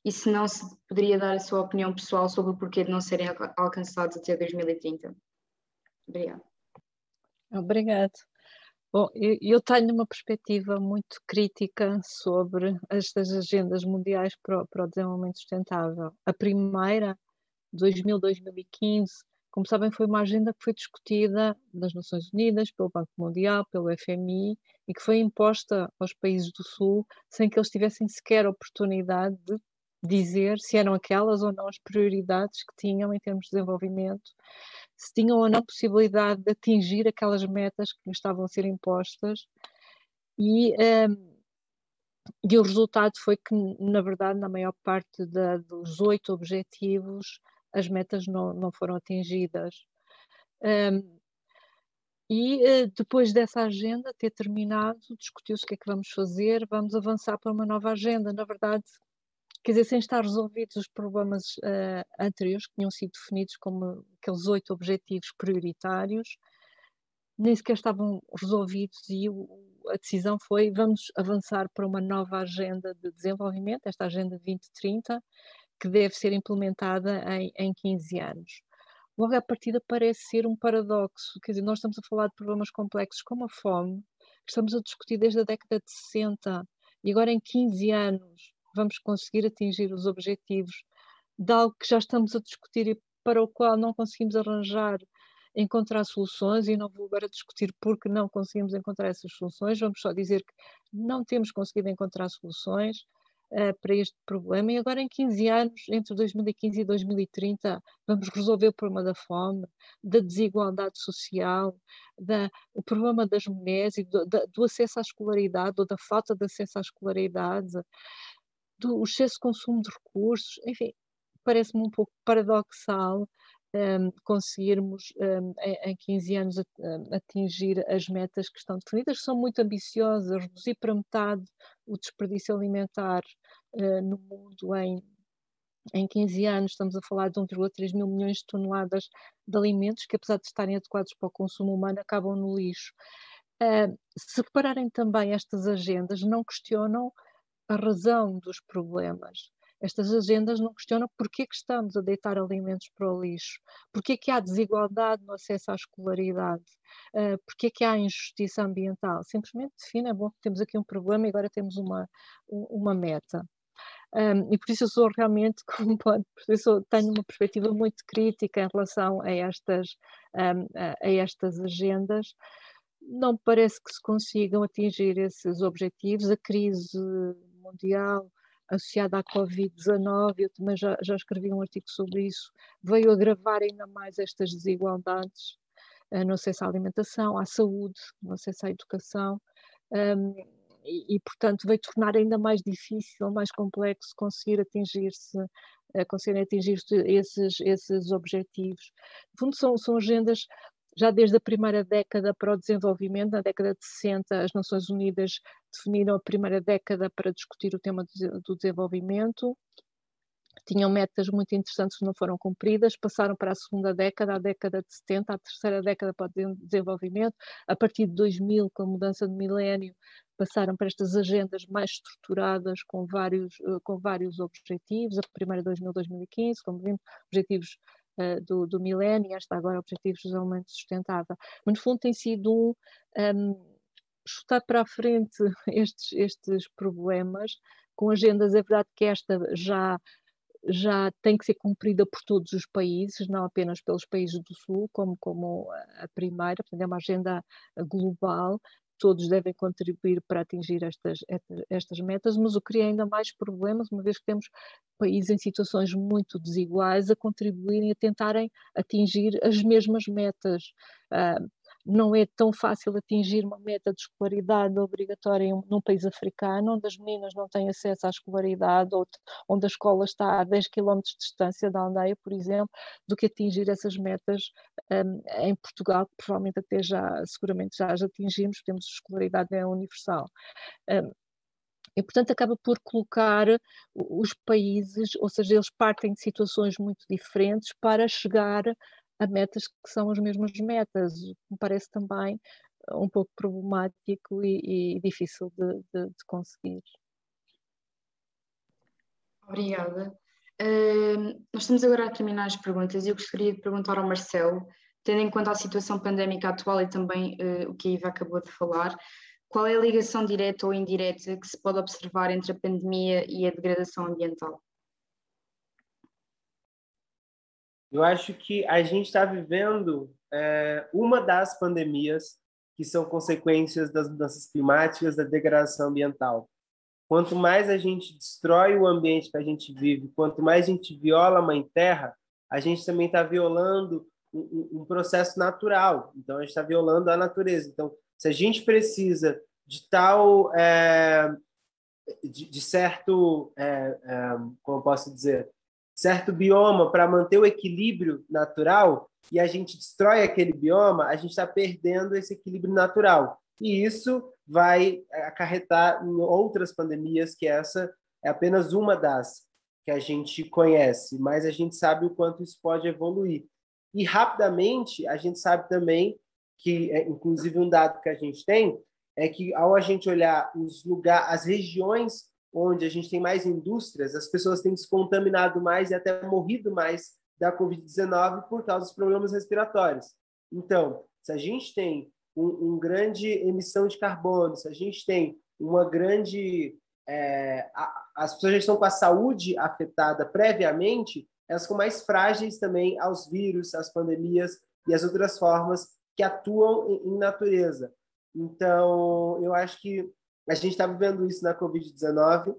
e se não se poderia dar a sua opinião pessoal sobre o porquê de não serem alcançados até 2030. Obrigada. Obrigado. Bom, eu, tenho uma perspectiva muito crítica sobre estas agendas mundiais para, para o desenvolvimento sustentável. A primeira, 2000-2015, como sabem, foi uma agenda que foi discutida nas Nações Unidas, pelo Banco Mundial, pelo FMI e que foi imposta aos países do Sul sem que eles tivessem sequer oportunidade de dizer se eram aquelas ou não as prioridades que tinham em termos de desenvolvimento se tinham ou não possibilidade de atingir aquelas metas que estavam a ser impostas e, um, e o resultado foi que, na verdade, na maior parte da, dos oito objetivos, as metas não, não foram atingidas. Um, e uh, depois dessa agenda ter terminado, discutiu-se o que é que vamos fazer, vamos avançar para uma nova agenda. Na verdade, quer dizer, sem estar resolvidos os problemas uh, anteriores que tinham sido definidos como aqueles oito objetivos prioritários, nem sequer estavam resolvidos e o, a decisão foi vamos avançar para uma nova agenda de desenvolvimento, esta agenda 2030, que deve ser implementada em, em 15 anos. logo à partida parece ser um paradoxo. Quer dizer, nós estamos a falar de problemas complexos como a fome, que estamos a discutir desde a década de 60, e agora em 15 anos vamos conseguir atingir os objetivos de algo que já estamos a discutir e para o qual não conseguimos arranjar, encontrar soluções, e não vou agora discutir porque não conseguimos encontrar essas soluções, vamos só dizer que não temos conseguido encontrar soluções uh, para este problema, e agora em 15 anos, entre 2015 e 2030, vamos resolver o problema da fome, da desigualdade social, da, o problema das mulheres e do, da, do acesso à escolaridade ou da falta de acesso à escolaridade, do excesso consumo de recursos, enfim, parece-me um pouco paradoxal um, conseguirmos um, em, 15 anos atingir as metas que estão definidas, que são muito ambiciosas, reduzir para metade o desperdício alimentar uh, no mundo em, em 15 anos, estamos a falar de 1,3 mil milhões de toneladas de alimentos que, apesar de estarem adequados para o consumo humano, acabam no lixo. Uh, se repararem também estas agendas, não questionam a razão dos problemas. Estas agendas não questionam porquê que estamos a deitar alimentos para o lixo, porquê que há desigualdade no acesso à escolaridade, uh, porquê que há injustiça ambiental. Simplesmente definem, bom, temos aqui um problema e agora temos uma, uma meta. Um, e por isso eu sou realmente, como pode perceber, tenho uma perspectiva muito crítica em relação a estas, um, a estas agendas. Não parece que se consigam atingir esses objetivos. A crise mundial associada à Covid-19, eu também já, já escrevi um artigo sobre isso, veio agravar ainda mais estas desigualdades uh, no acesso à alimentação, à saúde, no acesso à educação, um, e, e, portanto, veio tornar ainda mais difícil, mais complexo conseguir atingir-se uh, conseguir atingir esses, esses objetivos. No fundo, são, são agendas já desde a primeira década para o desenvolvimento, na década de 60, as Nações Unidas definiram a primeira década para discutir o tema do desenvolvimento. Tinham metas muito interessantes que não foram cumpridas, passaram para a segunda década, a década de 70, a terceira década para o desenvolvimento. A partir de 2000, com a mudança de milénio, passaram para estas agendas mais estruturadas com vários, eh, com vários objetivos. A primeira 2000-2015, como vimos, objetivos uh, do, do milénio, esta agora Objetivos de Desenvolvimento Sustentável. Mas, no fundo, tem sido um, um chutar para a frente estes, estes problemas, com agendas, é verdade que esta já já tem que ser cumprida por todos os países, não apenas pelos países do Sul, como, como a primeira, portanto é uma agenda global, todos devem contribuir para atingir estas, estas metas, mas o cria ainda mais problemas, uma vez que temos países em situações muito desiguais a contribuírem, a tentarem atingir as mesmas metas. Uh, não é tão fácil atingir uma meta de escolaridade obrigatória num país africano, onde as meninas não têm acesso à escolaridade, ou onde a escola está a 10 km de distância da aldeia, por exemplo, do que atingir essas metas um, em Portugal, que provavelmente até já, seguramente já as atingimos, temos escolaridade é universal. Um, e, portanto, acaba por colocar os países, ou seja, eles partem de situações muito diferentes para chegar a metas que são as mesmas metas, me parece também eh, um pouco problemático e, e difícil de, de, de, conseguir. Obrigada. Uh, nós estamos agora a terminar as perguntas e eu gostaria de perguntar ao Marcelo, tendo em conta a situação pandémica atual e também uh, o que a Iva acabou de falar, qual é a ligação direta ou indireta que se pode observar entre a pandemia e a degradação ambiental? Eu acho que a gente está vivendo é, uma das pandemias que são consequências das mudanças climáticas, da degradação ambiental. Quanto mais a gente destrói o ambiente que a gente vive, quanto mais a gente viola a Mãe Terra, a gente também está violando um, um, processo natural. Então, a gente está violando a natureza. Então, se a gente precisa de tal, é, de, de, certo, é, é como posso dizer, certo bioma para manter o equilíbrio natural e a gente destrói aquele bioma, a gente está perdendo esse equilíbrio natural. E isso vai acarretar em outras pandemias, que essa é apenas uma das que a gente conhece, mas a gente sabe o quanto isso pode evoluir. E rapidamente, a gente sabe também que, é, inclusive, um dado que a gente tem é que, ao a gente olhar os lugares, as regiões onde a gente tem mais indústrias, as pessoas têm se contaminado mais e até morrido mais da Covid-19 por causa dos problemas respiratórios. Então, se a gente tem um, um grande emissão de carbono, se a gente tem uma grande é, a, as pessoas já estão com a saúde afetada previamente, elas ficam mais frágeis também aos vírus, às pandemias e às outras formas que atuam em, em natureza. Então, eu acho que a gente está vivendo isso na Covid-19.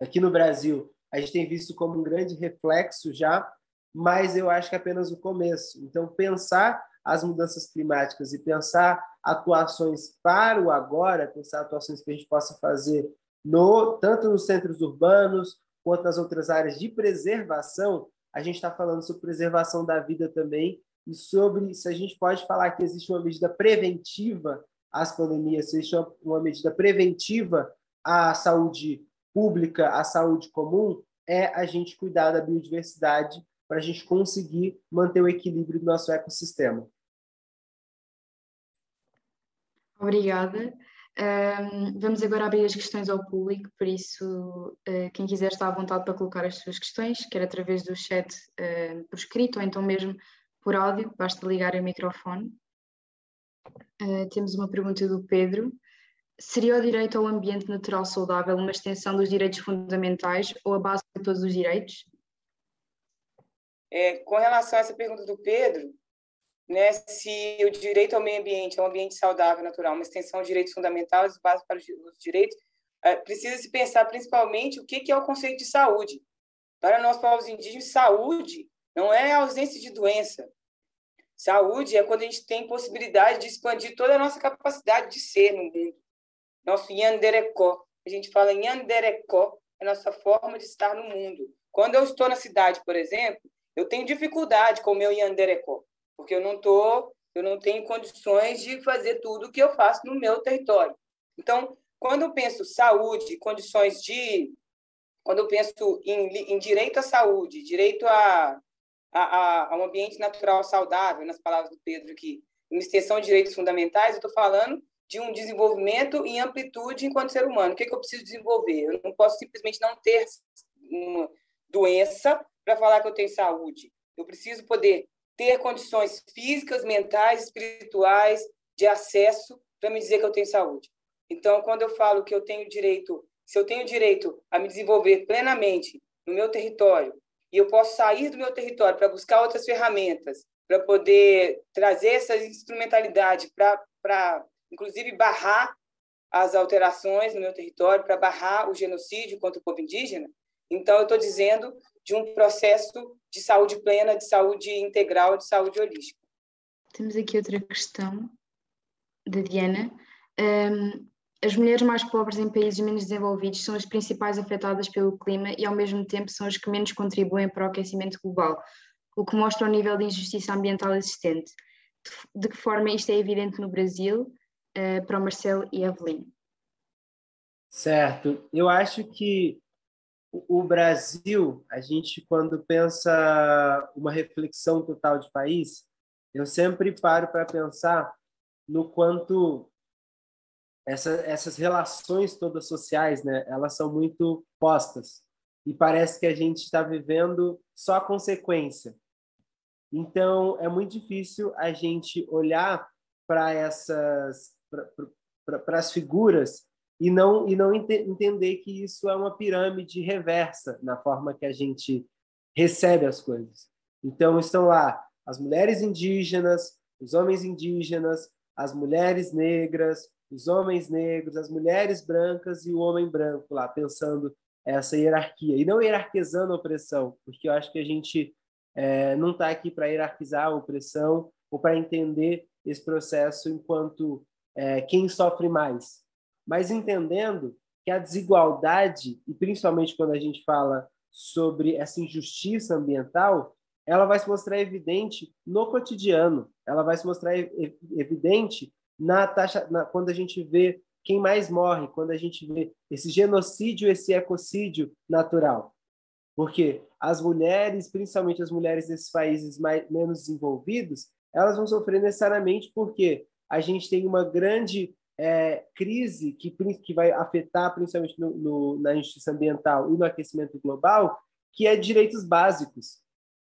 Aqui no Brasil, a gente tem visto como um grande reflexo já, mas eu acho que é apenas o começo. Então, pensar as mudanças climáticas e pensar atuações para o agora, pensar atuações que a gente possa fazer no tanto nos centros urbanos quanto nas outras áreas de preservação, a gente está falando sobre preservação da vida também e sobre se a gente pode falar que existe uma medida preventiva às pandemias, se existe uma medida preventiva à saúde pública, à saúde comum, é a gente cuidar da biodiversidade para a gente conseguir manter o equilíbrio do nosso ecossistema. Obrigada. Um, vamos agora abrir as questões ao público, por isso, uh, quem quiser está à vontade para colocar as suas questões, quer através do chat uh, por escrito ou então mesmo por áudio, basta ligar o microfone. Uh, temos uma pergunta do Pedro. Seria o direito ao ambiente natural saudável uma extensão dos direitos fundamentais ou a base de todos os direitos? É, com relação a essa pergunta do Pedro, né, se o direito ao meio ambiente é um ambiente saudável, natural, uma extensão de direitos fundamentais, base para os direitos, é, precisa se pensar principalmente o que é o conceito de saúde. Para nós, povos indígenas, saúde não é ausência de doença. Saúde é quando a gente tem possibilidade de expandir toda a nossa capacidade de ser no mundo. Nosso yanderecó. A gente fala yanderecó, é a nossa forma de estar no mundo. Quando eu estou na cidade, por exemplo, eu tenho dificuldade com o meu yanderecó porque eu não tô, eu não tenho condições de fazer tudo o que eu faço no meu território. Então, quando eu penso saúde, condições de, quando eu penso em, em direito à saúde, direito a, a, a, um ambiente natural saudável, nas palavras do Pedro aqui, uma extensão de direitos fundamentais, eu estou falando de um desenvolvimento em amplitude enquanto ser humano. O que, é que eu preciso desenvolver? Eu não posso simplesmente não ter uma doença para falar que eu tenho saúde. Eu preciso poder ter condições físicas, mentais, espirituais, de acesso para me dizer que eu tenho saúde. Então, quando eu falo que eu tenho direito, se eu tenho direito a me desenvolver plenamente no meu território, e eu posso sair do meu território para buscar outras ferramentas, para poder trazer essa instrumentalidade para, inclusive, barrar as alterações no meu território, para barrar o genocídio contra o povo indígena, então eu estou dizendo de um processo de saúde plena, de saúde integral, de saúde holística. Temos aqui outra questão da Diana. Um, as mulheres mais pobres em países menos desenvolvidos são as principais afetadas pelo clima e, ao mesmo tempo, são as que menos contribuem para o aquecimento global, o que mostra o nível de injustiça ambiental existente. De, que forma isto é evidente no Brasil, uh, para o Marcelo e a Evelyn? Certo. Eu acho que o Brasil, a gente, quando pensa uma reflexão total de país, eu sempre paro para pensar no quanto essa, essas relações todas sociais, né, elas são muito postas e parece que a gente está vivendo só a consequência. Então é muito difícil a gente olhar para essas para as figuras e não e não ent entender que isso é uma pirâmide reversa na forma que a gente recebe as coisas. Então estão lá as mulheres indígenas, os homens indígenas, as mulheres negras, os homens negros, as mulheres brancas e o homem branco lá pensando essa hierarquia. E não hierarquizando a opressão, porque eu acho que a gente é, não está aqui para hierarquizar a opressão ou para entender esse processo enquanto é, quem sofre mais, mas entendendo que a desigualdade, e principalmente quando a gente fala sobre essa injustiça ambiental, ela vai se mostrar evidente no cotidiano, ela vai se mostrar evidente na taxa, na, quando a gente vê quem mais morre, quando a gente vê esse genocídio, esse ecocídio natural. Porque as mulheres, principalmente as mulheres desses países mais, menos desenvolvidos, elas vão sofrer necessariamente porque a gente tem uma grande é, crise que, que vai afetar principalmente no, no, na injustiça ambiental e no aquecimento global, que é direitos básicos.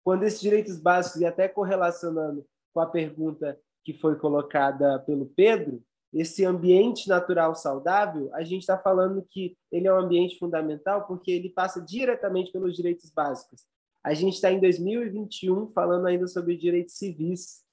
quando esses direitos básicos, e até correlacionando com a pergunta que foi colocada pelo Pedro, esse ambiente natural saudável, a gente está falando que ele é um ambiente fundamental porque ele passa diretamente pelos direitos básicos. A gente está em 2021 falando ainda sobre direitos civis.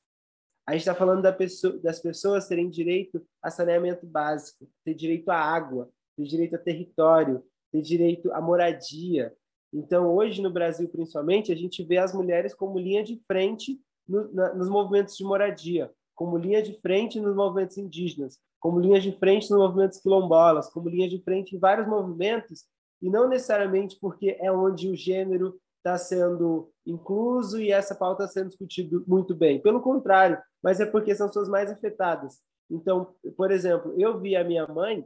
A gente está falando da pessoa, das pessoas terem direito a saneamento básico, ter direito à água, ter direito a território, ter direito à moradia. Então, hoje no Brasil, principalmente, a gente vê as mulheres como linha de frente no, na, nos movimentos de moradia, como linha de frente nos movimentos indígenas, como linha de frente nos movimentos quilombolas, como linha de frente em vários movimentos, e não necessariamente porque é onde o gênero está sendo incluso e essa pauta está sendo discutida muito bem. Pelo contrário, mas é porque são pessoas mais afetadas. Então, por exemplo, eu vi a minha mãe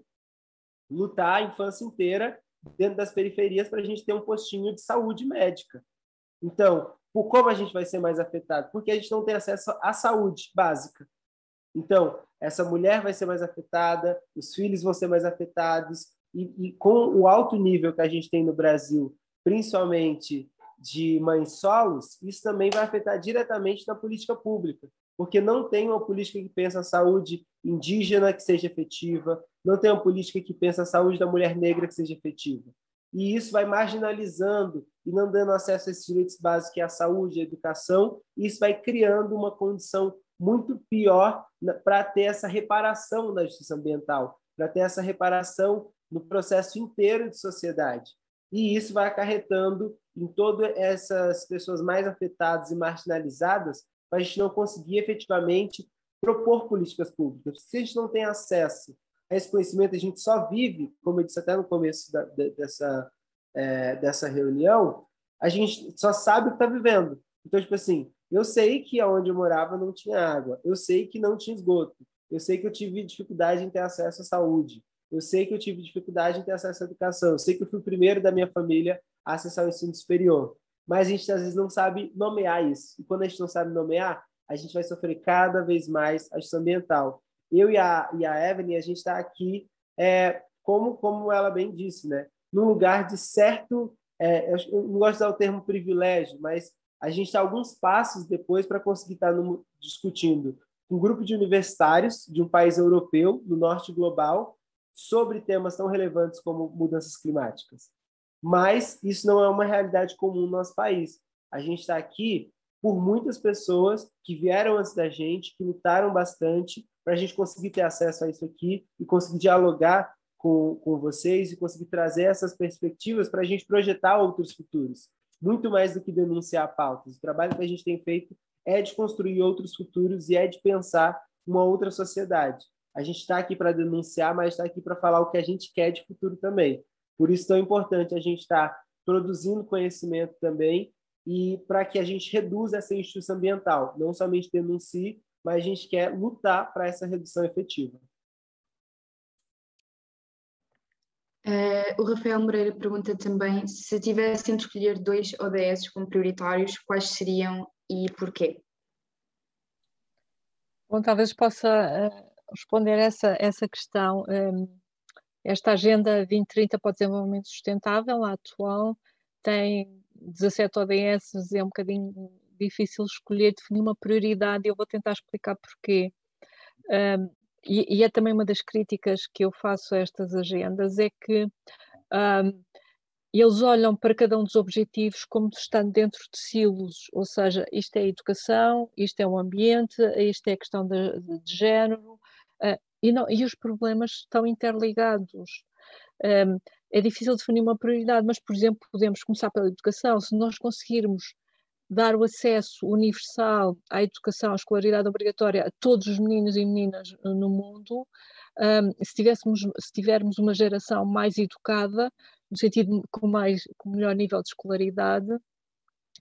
lutar a infância inteira dentro das periferias para a gente ter um postinho de saúde médica. Então, por como a gente vai ser mais afetado? Porque a gente não tem acesso à saúde básica. Então, essa mulher vai ser mais afetada, os filhos vão ser mais afetados, e, e com o alto nível que a gente tem no Brasil, principalmente de mães solos, isso também vai afetar diretamente na política pública, porque não tem uma política que pensa a saúde indígena que seja efetiva, não tem uma política que pensa a saúde da mulher negra que seja efetiva. E isso vai marginalizando e não dando acesso a esses direitos básicos, que é a saúde, a educação, e isso vai criando uma condição muito pior para ter essa reparação da justiça ambiental, para ter essa reparação no processo inteiro de sociedade. E isso vai acarretando em todas essas pessoas mais afetadas e marginalizadas, para a gente não conseguir efetivamente propor políticas públicas. Se a gente não tem acesso esse conhecimento, a gente só vive, como eu disse até no começo da, dessa, é, dessa reunião, a gente só sabe o que está vivendo. Então, tipo assim, eu sei que aonde eu morava não tinha água, eu sei que não tinha esgoto, eu sei que eu tive dificuldade em ter acesso à saúde, eu sei que eu tive dificuldade em ter acesso à educação, eu sei que eu fui o primeiro da minha família a acessar o ensino superior. Mas a gente às vezes não sabe nomear isso. E quando a gente não sabe nomear, a gente vai sofrer cada vez mais a justiça ambiental. Eu e a, e a Evelyn, a gente está aqui, é, como, como ela bem disse, né? num lugar de certo. É, eu não gosto de usar o termo privilégio, mas a gente está alguns passos depois para conseguir estar tá no, discutindo um grupo de universitários de um país europeu, do norte global, sobre temas tão relevantes como mudanças climáticas. Mas isso não é uma realidade comum no nosso país. A gente está aqui por muitas pessoas que vieram antes da gente, que lutaram bastante para a gente conseguir ter acesso a isso aqui e conseguir dialogar com, com vocês e conseguir trazer essas perspectivas para a gente projetar outros futuros. Muito mais do que denunciar pautas. O trabalho que a gente tem feito é de construir outros futuros e é de pensar uma outra sociedade. A gente está aqui para denunciar, mas está aqui para falar o que a gente quer de futuro também. Por isso, tão importante a gente estar tá produzindo conhecimento também e para que a gente reduza essa injustiça ambiental. Não somente denuncie, mas a gente quer lutar para essa redução efetiva. Uh, o Rafael Moreira pergunta também se tivessem de escolher dois ODS como prioritários, quais seriam e porquê? Bom, talvez possa uh, responder essa, essa questão. Um, esta Agenda 2030 para o Desenvolvimento Sustentável, a atual, tem 17 ODS, é um bocadinho difícil escolher, definir uma prioridade, e eu vou tentar explicar porquê. Um, e, e, é também uma das críticas que eu faço a estas agendas, é que um, eles olham para cada um dos objetivos como estando dentro de silos, ou seja, isto é a educação, isto é o ambiente, isto é a questão de, de, de género, uh, e, não, e os problemas estão interligados. Um, é difícil definir uma prioridade, mas, por exemplo, podemos começar pela educação. Se nós conseguirmos dar o acesso universal à educação, à escolaridade obrigatória a todos os meninos e meninas no mundo, um, se, tivéssemos, se tivermos uma geração mais educada, no sentido com, mais, com melhor nível de escolaridade,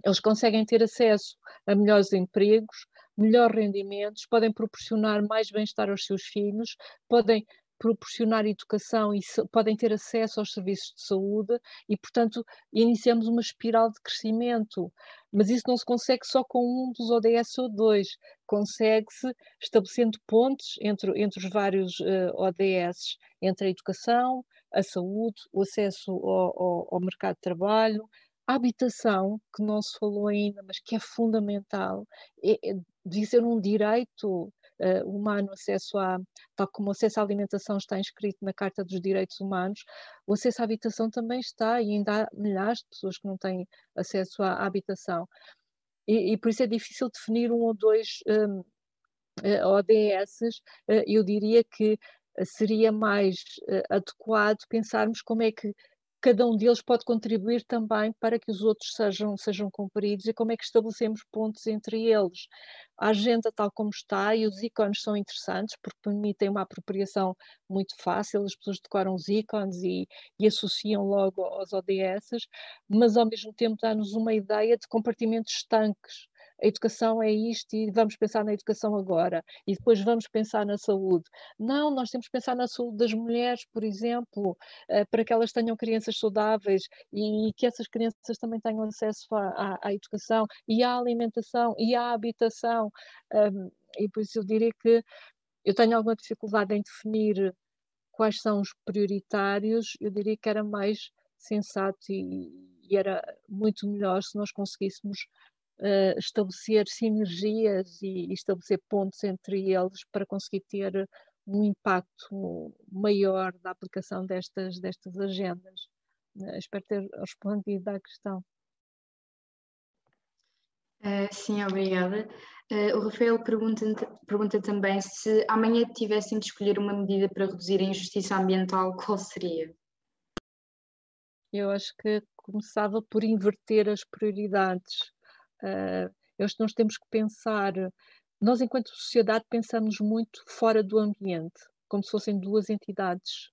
eles conseguem ter acesso a melhores empregos, melhores rendimentos, podem proporcionar mais bem-estar aos seus filhos, podem proporcionar educação e podem ter acesso aos serviços de saúde e, portanto, iniciamos uma espiral de crescimento. Mas isso não se consegue só com um dos ODS ou dois, consegue-se estabelecendo pontes entre, entre os vários uh, ODS, entre a educação, a saúde, o acesso ao, ao, ao mercado de trabalho, A habitação, que não se falou ainda, mas que é fundamental, é, é, um direito uh, humano, acesso a, tal como o acesso à alimentação está inscrito na Carta dos Direitos Humanos, o acesso à habitação também está, e ainda há milhares de pessoas que não têm acesso à, à habitação. E, e, por isso é difícil definir um ou dois um, eh, ODS. Uh, eu diria que seria mais adequado pensarmos como é que cada um deles pode contribuir também para que os outros sejam, sejam cumpridos e como é que estabelecemos pontos entre eles. A agenda tal como está e os ícones são interessantes porque permitem uma apropriação muito fácil, as pessoas decoram os ícones e, e associam logo aos ODS, mas ao mesmo tempo dá-nos uma ideia de compartimentos estanques a educação é isto e vamos pensar na educação agora e depois vamos pensar na saúde. Não, nós temos que pensar na saúde das mulheres, por exemplo, eh, para que elas tenham crianças saudáveis e que essas crianças também tenham acesso à, à, à educação e à alimentação e à habitação. E por isso eu diria que eu tenho alguma dificuldade em definir quais são os prioritários, eu diria que era mais sensato e, e era muito melhor se nós conseguíssemos uh, estabelecer sinergias e, e estabelecer pontos entre eles para conseguir ter um impacto maior da aplicação destas, destas agendas. Uh, espero ter respondido à questão. Uh, sim, obrigada. Uh, o Rafael pergunta, pergunta também se amanhã tivessem de escolher uma medida para reduzir a injustiça ambiental, qual seria? Eu acho que começava por inverter as prioridades. Uh, nós temos que pensar, nós enquanto sociedade pensamos muito fora do ambiente, como se fossem duas entidades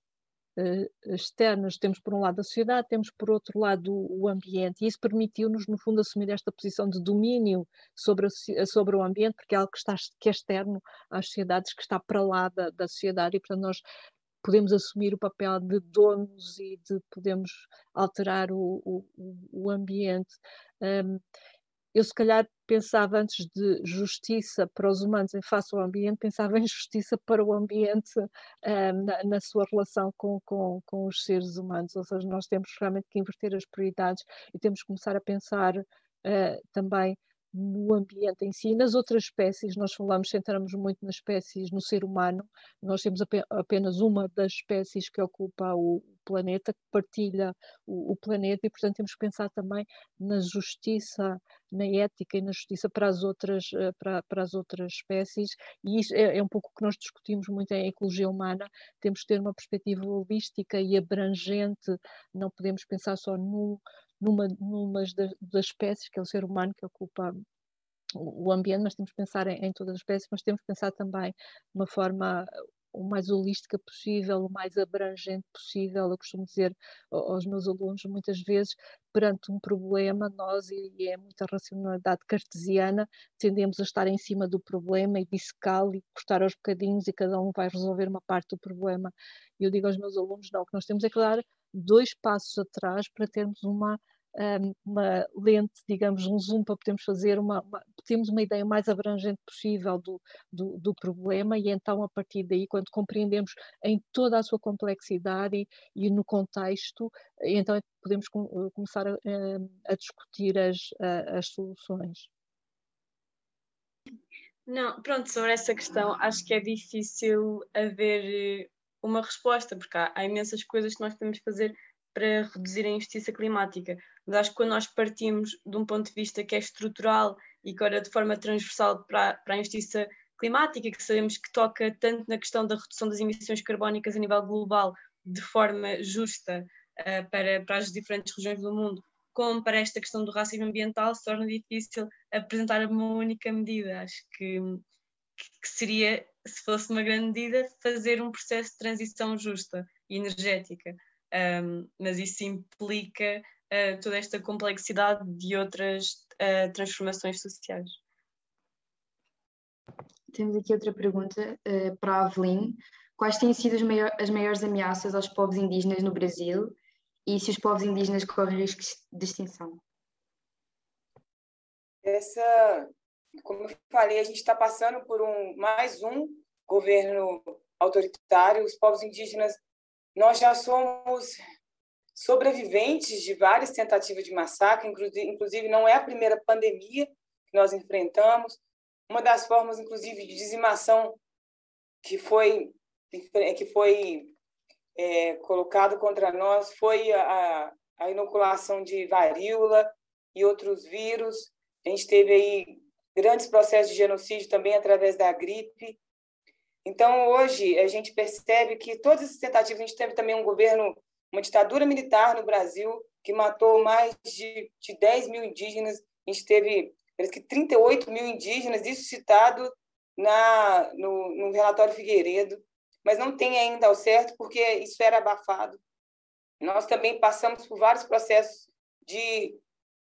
uh, externas. Temos por um lado a sociedade, temos por outro lado o, o ambiente, e isso permitiu-nos, no fundo, assumir esta posição de domínio sobre, a, sobre o ambiente, porque é algo que, está, que é externo às sociedades, que está para lá da, da sociedade, e portanto nós podemos assumir o papel de donos e de podemos alterar o, o, o ambiente. Um, eu se calhar pensava antes de justiça para os humanos em face ao ambiente, pensava em justiça para o ambiente um, na, na, sua relação com, com, com, os seres humanos, ou seja, nós temos realmente que inverter as prioridades e temos que começar a pensar uh, também no ambiente em si. Nas outras espécies, nós falamos, centramos muito nas espécies, no ser humano, nós temos apenas uma das espécies que ocupa o planeta, que partilha o, o planeta, e portanto temos que pensar também na justiça, na ética e na justiça para as outras, eh, para, para as outras espécies, e isso é, é um pouco o que nós discutimos muito em ecologia humana, temos que ter uma perspectiva holística e abrangente, não podemos pensar só num, numa, numa das, das espécies, que é o ser humano que ocupa o ambiente, mas temos que pensar em, em, todas as espécies, mas temos que pensar também de uma forma o mais holística possível, o mais abrangente possível. Eu costumo dizer aos meus alunos, muitas vezes, perante um problema, nós, e é muita racionalidade cartesiana, tendemos a estar em cima do problema e dissecá-lo e cortar aos bocadinhos e cada um vai resolver uma parte do problema. E eu digo aos meus alunos, não, o que nós temos é que dar dois passos atrás para termos uma uma lente, digamos, um zoom para podermos fazer uma, uma temos uma ideia mais abrangente possível do, do, do, problema e então a partir daí, quando compreendemos em toda a sua complexidade e, e no contexto, então podemos com, eh, começar a, a discutir as, as soluções. Não, pronto, sobre essa questão acho que é difícil haver eh, uma resposta, porque há, há imensas coisas que nós podemos fazer para reduzir a injustiça climática. Mas acho que quando nós partimos de um ponto de vista que é estrutural e que olha de forma transversal para, para a injustiça climática, que sabemos que toca tanto na questão da redução das emissões carbónicas a nível global de forma justa uh, para, para as diferentes regiões do mundo, como para esta questão do racismo ambiental, se torna difícil apresentar uma única medida. Acho que, que seria, se fosse uma grande medida, fazer um processo de transição justa e energética um, mas isso implica uh, toda esta complexidade de outras uh, transformações sociais. Temos aqui outra pergunta uh, para a Avelin. Quais têm sido as, maior, as maiores ameaças aos povos indígenas no Brasil e se os povos indígenas correm riscos de extinção? Essa, como eu falei, a gente está passando por um mais um governo autoritário. Os povos indígenas nós já somos sobreviventes de várias tentativas de massacre, inclusive não é a primeira pandemia que nós enfrentamos. Uma das formas, inclusive, de dizimação que foi que foi é, colocado contra nós foi a, a inoculação de varíola e outros vírus. A gente teve aí grandes processos de genocídio também através da gripe. Então, hoje, a gente percebe que todas essas tentativas, a gente teve também um governo, uma ditadura militar no Brasil, que matou mais de, de 10 mil indígenas. A gente teve, parece que 38 mil indígenas, isso citado na, no, no relatório Figueiredo, mas não tem ainda ao certo, porque isso era abafado. Nós também passamos por vários processos de,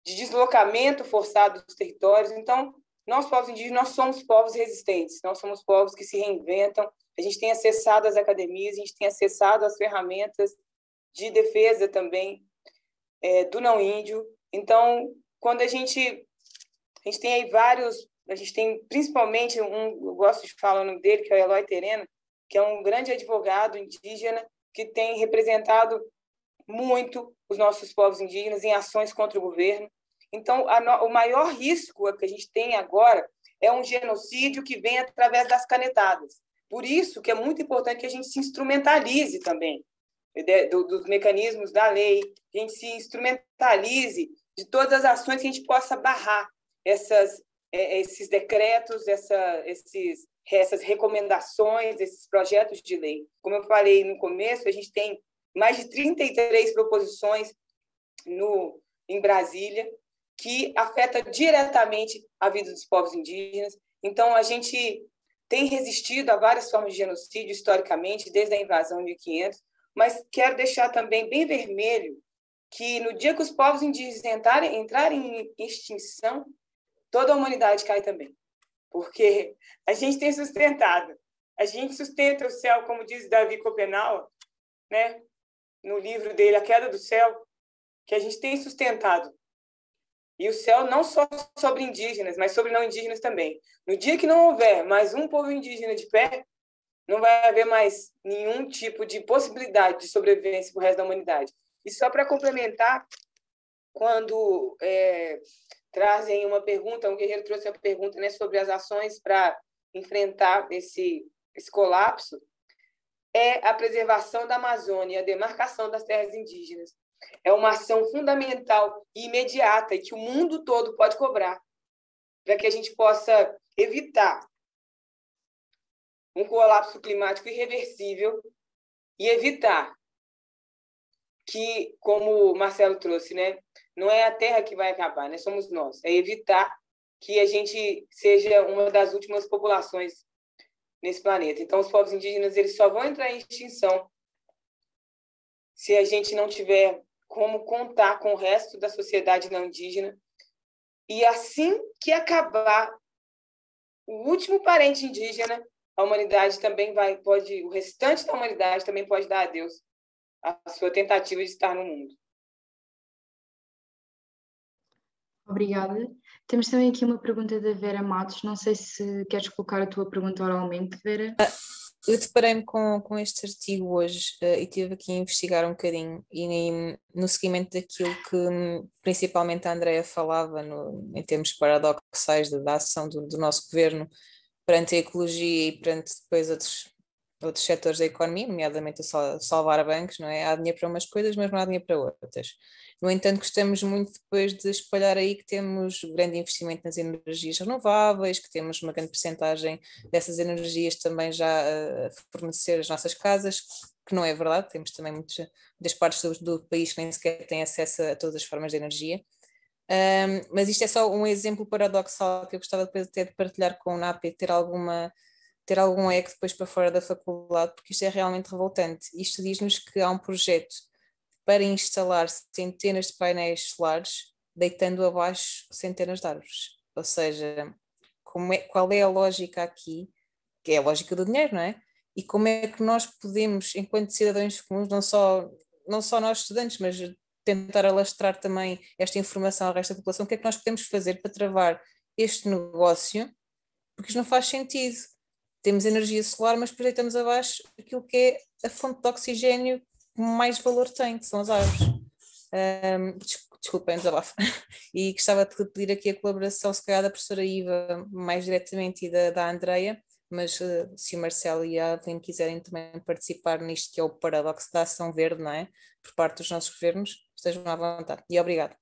de deslocamento forçado dos territórios. Então, nós, povos indígenas, nós somos povos resistentes, nós somos povos que se reinventam, a gente tem acessado as academias, a gente tem acessado as ferramentas de defesa também é, do não índio. Então, quando a gente a gente tem aí vários, a gente tem principalmente um, eu gosto de falar o nome dele, que é o Eloy Terena, que é um grande advogado indígena que tem representado muito os nossos povos indígenas em ações contra o governo. Então, no, o maior risco que a gente tem agora é um genocídio que vem através das canetadas. Por isso que é muito importante que a gente se instrumentalize também de, do, dos mecanismos da lei, que a gente se instrumentalize de todas as ações que a gente possa barrar essas, é, esses decretos, essa, esses, essas recomendações, esses projetos de lei. Como eu falei no começo, a gente tem mais de 33 proposições no, em Brasília que afeta diretamente a vida dos povos indígenas. Então, a gente tem resistido a várias formas de genocídio historicamente, desde a invasão de 1500, mas quero deixar também bem vermelho que no dia que os povos indígenas entrarem, entrarem em extinção, toda a humanidade cai também. Porque a gente tem sustentado, a gente sustenta o céu, como diz Davi Copenau, né? no livro dele, A Queda do Céu, que a gente tem sustentado. E o céu não só sobre indígenas, mas sobre não indígenas também. No dia que não houver mais um povo indígena de pé, não vai haver mais nenhum tipo de possibilidade de sobrevivência para o resto da humanidade. E só para complementar, quando é, trazem uma pergunta, um guerreiro trouxe a pergunta né, sobre as ações para enfrentar esse, esse colapso, é a preservação da Amazônia, a demarcação das terras indígenas. É uma ação fundamental e imediata e que o mundo todo pode cobrar para que a gente possa evitar um colapso climático irreversível e evitar que, como o Marcelo trouxe, né, não é a Terra que vai acabar, né, somos nós. É evitar que a gente seja uma das últimas populações nesse planeta. Então, os povos indígenas eles só vão entrar em extinção se a gente não tiver como contar com o resto da sociedade não indígena. E assim que acabar o último parente indígena, a humanidade também vai pode o restante da humanidade também pode dar a Deus a sua tentativa de estar no mundo. Obrigada. Temos também aqui uma pergunta da Vera Matos. Não sei se queres colocar a tua pergunta oralmente, Vera. Ah, eu deparei-me com, com este artigo hoje uh, e tive aqui a investigar um bocadinho e no seguimento daquilo que hum, principalmente a Andrea falava no, em termos paradoxais da, da ação do, do, nosso governo perante a ecologia e perante depois outros, outros setores da economia, nomeadamente a salvar bancos, não é? Há dinheiro para umas coisas, mas não há dinheiro para outras. No entanto, gostamos muito depois de espalhar aí que temos grande investimento nas energias renováveis, que temos uma grande percentagem dessas energias também já a fornecer as nossas casas, que não é verdade, temos também muitas, muitas partes do, do país que nem sequer têm acesso a todas as formas de energia. Um, mas isto é só um exemplo paradoxal que eu gostava depois até de partilhar com o NAP e ter alguma ter algum eco depois para fora da faculdade, porque isto é realmente revoltante. Isto diz-nos que há um projeto para instalar centenas de painéis solares, deitando abaixo centenas de árvores. Ou seja, é, qual é a lógica aqui? Que é a lógica do dinheiro, não é? E como é que nós podemos, enquanto cidadãos comuns, não só, não só nós estudantes, mas tentar alastrar também esta informação ao resto da população, o que é que nós podemos fazer para travar este negócio? Porque isto não faz sentido. Temos energia solar, mas projetamos abaixo aquilo que é a fonte de oxigênio mais valor tem, que são as árvores. Um, desculpem, desabafo. E gostava de pedir aqui a colaboração, se calhar, da professora Iva mais diretamente e da, da Andreia, mas uh, se o Marcelo e a Adeline quiserem também participar nisto que é o paradoxo da ação verde, não é? Por parte dos nossos governos, estejam à vontade. E obrigado.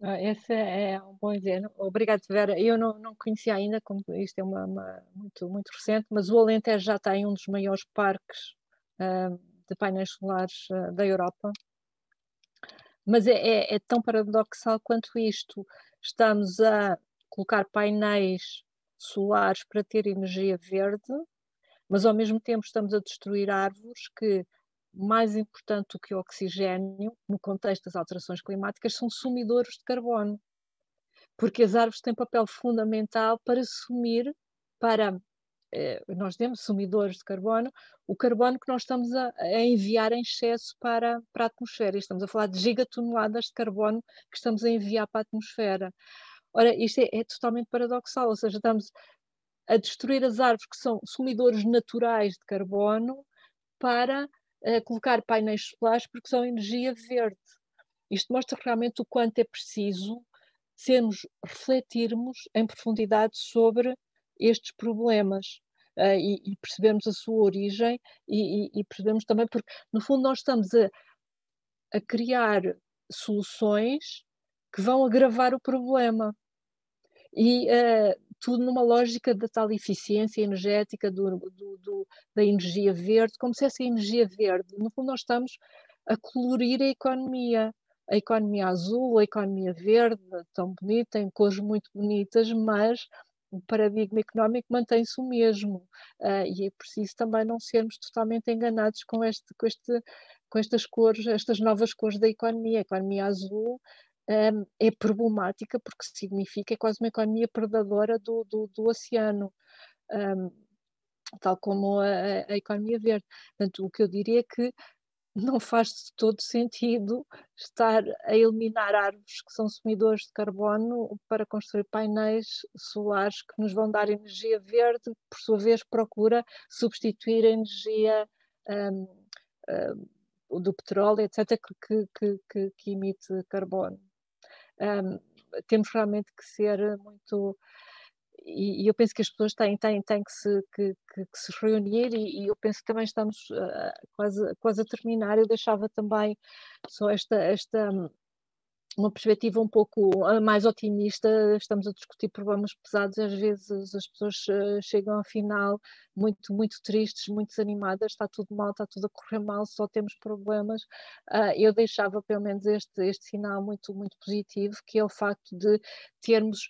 Ah, esse é um bom exemplo. Obrigado, Vera. Eu não, não conhecia ainda, como isto é uma, uma, muito, muito recente, mas o Alentejo já tem um dos maiores parques de painéis solares uh, da Europa. Mas é, é, é, tão paradoxal quanto isto. Estamos a colocar painéis solares para ter energia verde, mas ao mesmo tempo estamos a destruir árvores que mais importante do que o oxigênio, no contexto das alterações climáticas, são sumidores de carbono. Porque as árvores têm papel fundamental para sumir, para. Eh, nós temos sumidores de carbono, o carbono que nós estamos a, a, enviar em excesso para, para a atmosfera. estamos a falar de gigatoneladas de carbono que estamos a enviar para a atmosfera. Ora, isto é, é totalmente paradoxal, ou seja, estamos a destruir as árvores que são sumidores naturais de carbono para colocar painéis solares porque são energia verde. Isto mostra realmente o quanto é preciso sermos, refletirmos em profundidade sobre estes problemas uh, e, e, percebemos a sua origem e, e, e, percebemos também porque, no fundo, nós estamos a, a criar soluções que vão agravar o problema. E uh, tudo numa lógica da tal eficiência energética do, do, do, da energia verde, como se essa energia verde, no fundo, nós estamos a colorir a economia. A economia azul, a economia verde, tão bonita, tem cores muito bonitas, mas o paradigma económico mantém-se o mesmo. Uh, e é preciso também não sermos totalmente enganados com, este, com, este, com estas cores, estas novas cores da economia. A economia azul um, é problemática porque significa é quase uma economia predadora do, do, do oceano, um, tal como a, a, economia verde. Portanto, o que eu diria é que não faz todo sentido estar a eliminar árvores que são sumidores de carbono para construir painéis solares que nos vão dar energia verde, por sua vez procura substituir a energia um, um, do petróleo, etc., que, que, que, que emite carbono um, temos realmente que ser muito. E, e, eu penso que as pessoas têm, têm, têm que, se, que, que, que se reunir, e, e, eu penso que também estamos uh, quase, quase a terminar. Eu deixava também só esta, esta uma perspectiva um pouco ah, mais otimista, estamos a discutir problemas pesados às vezes as pessoas ah, chegam ao final muito, muito tristes, muito desanimadas, está tudo mal, está tudo a correr mal, só temos problemas. Ah, eu deixava pelo menos este, este sinal muito, muito positivo, que é o facto de termos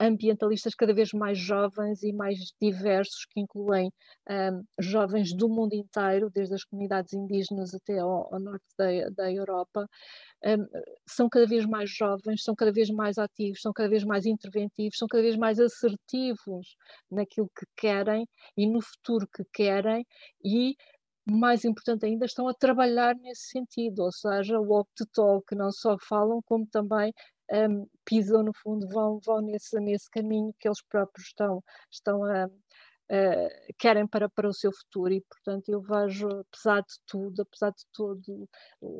ambientalistas cada vez mais jovens e mais diversos, que incluem um, jovens do mundo inteiro, desde as comunidades indígenas até ao, ao norte da, da Europa, um, são cada vez mais jovens, são cada vez mais ativos, são cada vez mais interventivos, são cada vez mais assertivos naquilo que querem e no futuro que querem e mais importante ainda, estão a trabalhar nesse sentido, ou seja, o walk the talk, não só falam, como também um, pisam no fundo, vão, vão nesse, nesse caminho que eles próprios estão, estão a, uh, querem para, para o seu futuro. E portanto eu vejo, apesar de tudo, apesar de tudo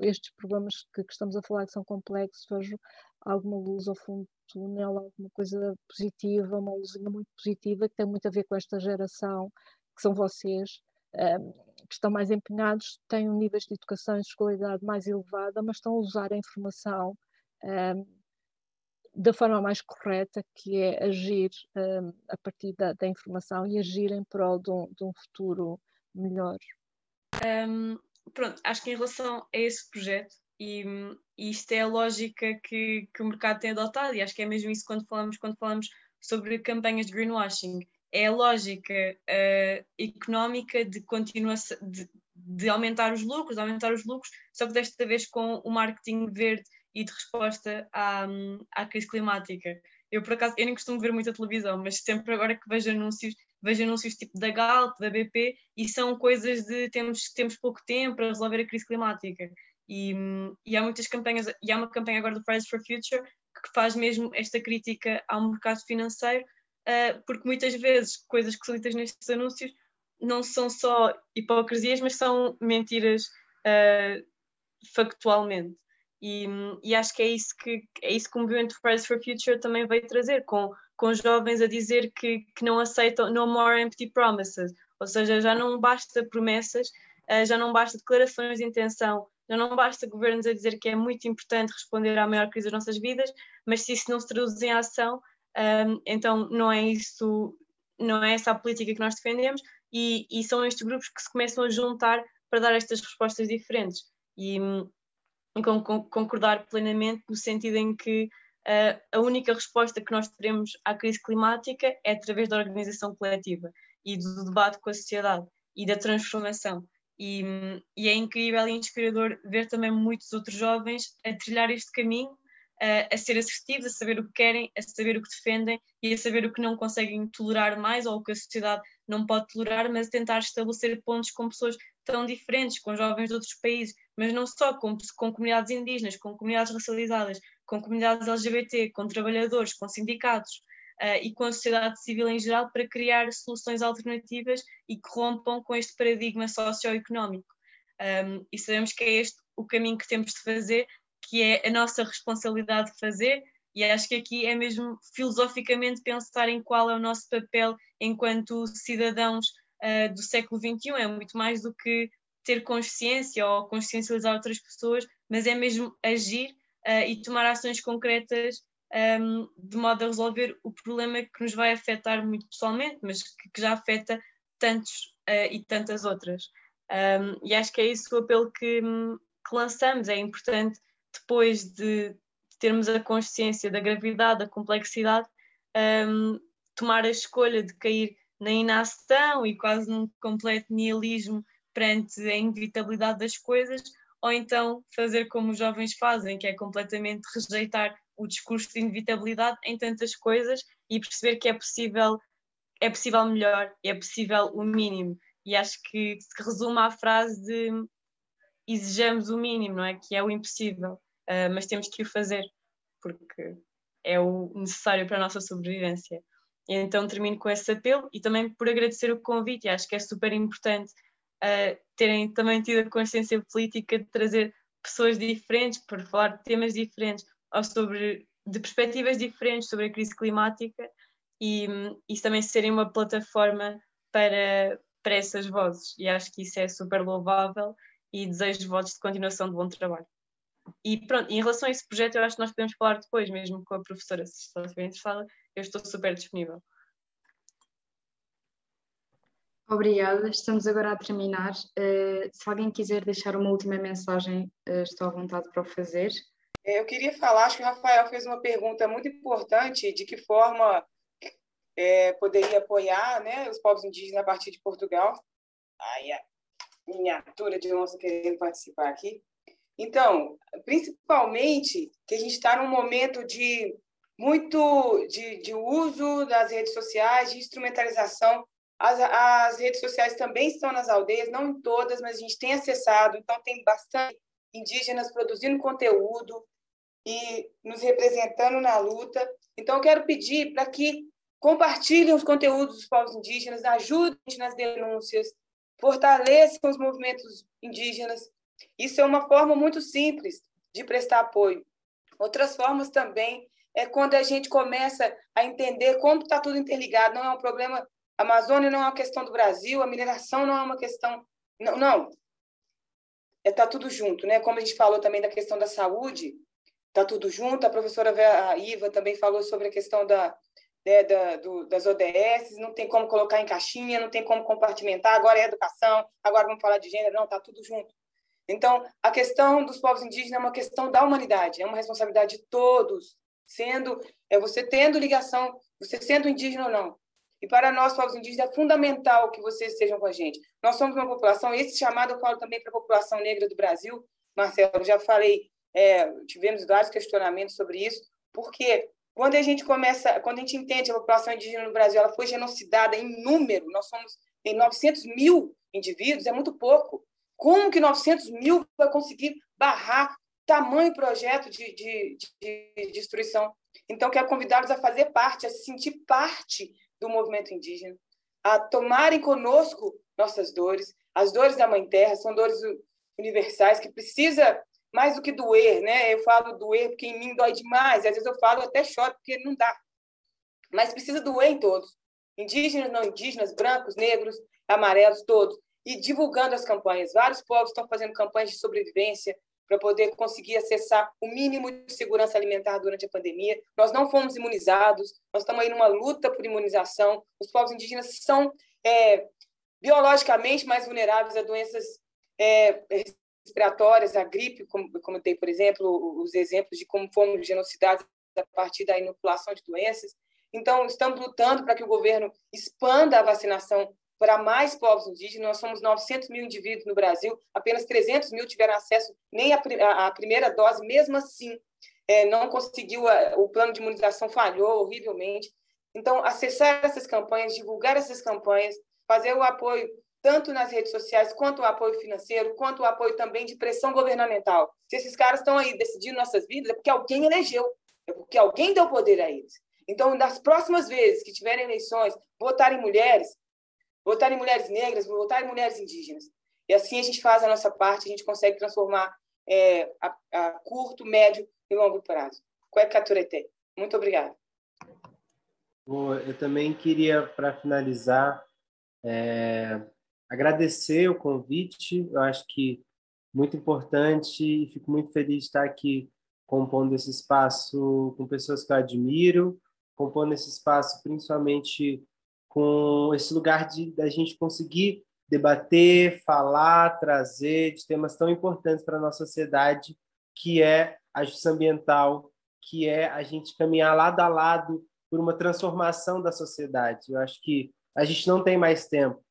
estes problemas que, que estamos a falar que são complexos, vejo alguma luz ao fundo do túnel, alguma coisa positiva, uma luzinha muito positiva que tem muito a ver com esta geração, que são vocês, um, que estão mais empenhados, têm um níveis de educação e de escolaridade mais elevada, mas estão a usar a informação um, da forma mais correta, que é agir um, a partir da, da, informação e agir em prol de um, de um futuro melhor. Um, pronto, acho que em relação a esse projeto, e, e isto é a lógica que, que, o mercado tem adotado, e acho que é mesmo isso quando falamos, quando falamos sobre campanhas de greenwashing. É a lógica uh, económica de continuação, de, de aumentar os lucros, aumentar os lucros, só que desta vez com o marketing verde e de resposta à, à crise climática. Eu, por acaso, eu nem costumo ver muita televisão, mas sempre agora que vejo anúncios, vejo anúncios tipo da Galp, da BP, e são coisas de temos, temos pouco tempo para resolver a crise climática. E, e há muitas campanhas, e há uma campanha agora do Fridays for Future que faz mesmo esta crítica ao mercado financeiro, uh, porque muitas vezes coisas que são ditas nestes anúncios não são só hipocrisias, mas são mentiras uh, factualmente. E, e, acho que é isso que é isso que o movimento Fridays for Future também veio trazer, com, com jovens a dizer que, que não aceitam no more empty promises, ou seja, já não basta promessas, uh, já não basta declarações de intenção, já não basta governos a dizer que é muito importante responder à maior crise das nossas vidas, mas se isso não se traduz em ação, um, então não é isso, não é essa a política que nós defendemos, e, e, são estes grupos que se começam a juntar para dar estas respostas diferentes. E, concordar plenamente no sentido em que uh, a única resposta que nós teremos à crise climática é através da organização coletiva e do debate com a sociedade e da transformação. E, e, é incrível e inspirador ver também muitos outros jovens a trilhar este caminho a, a, ser assertivos, a saber o que querem, a saber o que defendem e a saber o que não conseguem tolerar mais ou o que a sociedade não pode tolerar, mas tentar estabelecer pontos com pessoas tão diferentes, com jovens de outros países, mas não só, com, com comunidades indígenas, com comunidades racializadas, com comunidades LGBT, com trabalhadores, com sindicatos. Uh, e com a sociedade civil em geral para criar soluções alternativas e que rompam com este paradigma socioeconómico. Um, e sabemos que é este o caminho que temos de fazer, que é a nossa responsabilidade de fazer, e acho que aqui é mesmo filosoficamente pensar em qual é o nosso papel enquanto cidadãos uh, do século XXI. É muito mais do que ter consciência ou consciencializar outras pessoas, mas é mesmo agir uh, e tomar ações concretas um, ehm, de modo a resolver o problema que nos vai afetar muito pessoalmente, mas que, que já afeta tantos uh, e tantas outras. Um, ehm, e acho que é isso o apelo que, que lançamos. É importante depois de termos a consciência da gravidade, da complexidade, um, tomar a escolha de cair na inação e quase num completo nihilismo perante a inevitabilidade das coisas, ou então fazer como os jovens fazem, que é completamente rejeitar o discurso de inevitabilidade em tantas coisas e perceber que é possível é possível melhor, é possível o mínimo. E acho que se resume à frase de exijamos o mínimo, não é? Que é o impossível, uh, mas temos que o fazer, porque é o necessário para a nossa sobrevivência. Então termino com esse apelo e também por agradecer o convite, acho que é super importante uh, terem também tido a consciência política de trazer pessoas diferentes para falar de temas diferentes ou sobre de perspectivas diferentes sobre a crise climática e isso também serem uma plataforma para, para essas vozes. E acho que isso é super louvável e desejo votos de continuação de bom trabalho. E pronto, em relação a esse projeto, eu acho que nós podemos falar depois, mesmo com a professora, se estiver interessada, eu estou super disponível. Obrigada, estamos agora a terminar. Uh, se alguém quiser deixar uma última mensagem, uh, estou à vontade para o fazer. É, eu queria falar, acho que o Rafael fez uma pergunta muito importante, de que forma é, poderia apoiar né, os povos indígenas a partir de Portugal. Ai, a miniatura de onça querendo participar aqui. Então, principalmente que a gente está num momento de muito de, de, uso das redes sociais, de instrumentalização. As, as redes sociais também estão nas aldeias, não em todas, mas a gente tem acessado, então tem bastante indígenas produzindo conteúdo e nos representando na luta. Então, eu quero pedir para que compartilhem os conteúdos dos povos indígenas, ajudem nas denúncias, fortaleçam os movimentos indígenas, isso é uma forma muito simples de prestar apoio. Outras formas também é quando a gente começa a entender como está tudo interligado. Não é um problema. A Amazônia não é uma questão do Brasil, a mineração não é uma questão. Não, não. Está é, tudo junto, né? Como a gente falou também da questão da saúde, está tudo junto. A professora Iva também falou sobre a questão da, né, da, do, das ODS, não tem como colocar em caixinha, não tem como compartimentar. Agora é educação, agora vamos falar de gênero, não, está tudo junto. Então, a questão dos povos indígenas é uma questão da humanidade, é uma responsabilidade de todos, sendo é você tendo ligação, você sendo indígena ou não. E para nós, povos indígenas, é fundamental que vocês estejam com a gente. Nós somos uma população, esse chamado eu falo também para a população negra do Brasil, Marcelo, já falei, é, tivemos vários questionamentos sobre isso, porque quando a gente começa, quando a gente entende a população indígena no Brasil, ela foi genocidada em número, nós somos em 900 mil indivíduos, é muito pouco. Como que 900 mil vai conseguir barrar tamanho projeto de, de, de destruição? Então, quero convidá-los a fazer parte, a se sentir parte do movimento indígena. a tomarem conosco nossas dores. As dores da Mãe Terra são dores universais que precisa mais do que doer, né? Eu falo doer porque em mim dói demais. Às vezes eu falo até choro porque não dá. Mas precisa doer em todos. Indígenas, não indígenas, brancos, negros, amarelos, todos. E divulgando as campanhas. Vários povos estão fazendo campanhas de sobrevivência para poder conseguir acessar o mínimo de segurança alimentar durante a pandemia. Nós não fomos imunizados, nós estamos aí numa luta por imunização. Os povos indígenas são é, biologicamente mais vulneráveis a doenças é, respiratórias, a gripe, como, como tem, por exemplo, os exemplos de como fomos genocidados a partir da inoculação de doenças. Então, estamos lutando para que o governo expanda a vacinação para mais povos indígenas. Nós somos 900 mil indivíduos no Brasil, apenas 300 mil tiveram acesso nem à primeira dose, mesmo assim, é, não conseguiu, o plano de imunização falhou horrivelmente. Então, acessar essas campanhas, divulgar essas campanhas, fazer o apoio tanto nas redes sociais, quanto o apoio financeiro, quanto o apoio também de pressão governamental. Se esses caras estão aí decidindo nossas vidas, é porque alguém elegeu, é porque alguém deu poder a eles. Então, nas próximas vezes que tiverem eleições, votarem mulheres, votar em mulheres negras, votar em mulheres indígenas. E assim a gente faz a nossa parte, a gente consegue transformar é, a, a, curto, médio e longo prazo. Cuecaturete. Muito obrigada. Eu também queria, para finalizar, é, agradecer o convite. Eu acho que muito importante e fico muito feliz de estar aqui compondo esse espaço com pessoas que eu admiro, compondo esse espaço principalmente com esse lugar de da gente conseguir debater, falar, trazer de temas tão importantes para a nossa sociedade, que é a justiça ambiental, que é a gente caminhar lado a lado por uma transformação da sociedade. Eu acho que a gente não tem mais tempo.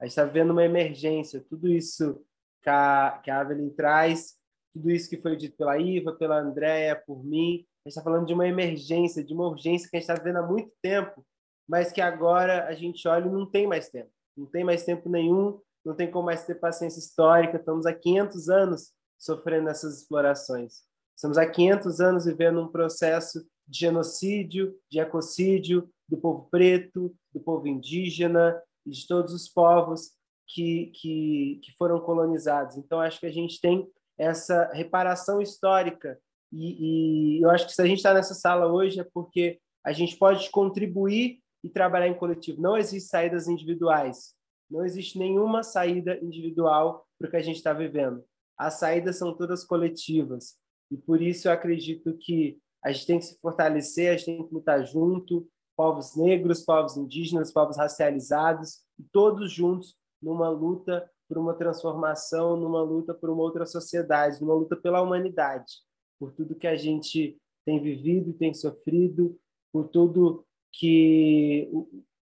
A gente está vivendo uma emergência. Tudo isso que a, que a Evelyn traz, tudo isso que foi dito pela Iva, pela Andréia, por mim, a gente está falando de uma emergência, de uma urgência que a gente está vivendo há muito tempo mas que agora a gente olha e não tem mais tempo. Não tem mais tempo nenhum, não tem como mais ter paciência histórica. Estamos há 500 anos sofrendo essas explorações. Estamos há 500 anos vivendo um processo de genocídio, de ecocídio do povo preto, do povo indígena e de todos os povos que, que, que foram colonizados. Então, acho que a gente tem essa reparação histórica. E, e eu acho que se a gente está nessa sala hoje é porque a gente pode contribuir e trabalhar em coletivo. Não existe saídas individuais. Não existe nenhuma saída individual para o que a gente está vivendo. As saídas são todas coletivas. E por isso eu acredito que a gente tem que se fortalecer, a gente tem que lutar junto, povos negros, povos indígenas, povos racializados, todos juntos numa luta por uma transformação, numa luta por uma outra sociedade, numa luta pela humanidade, por tudo que a gente tem vivido, tem sofrido, por tudo que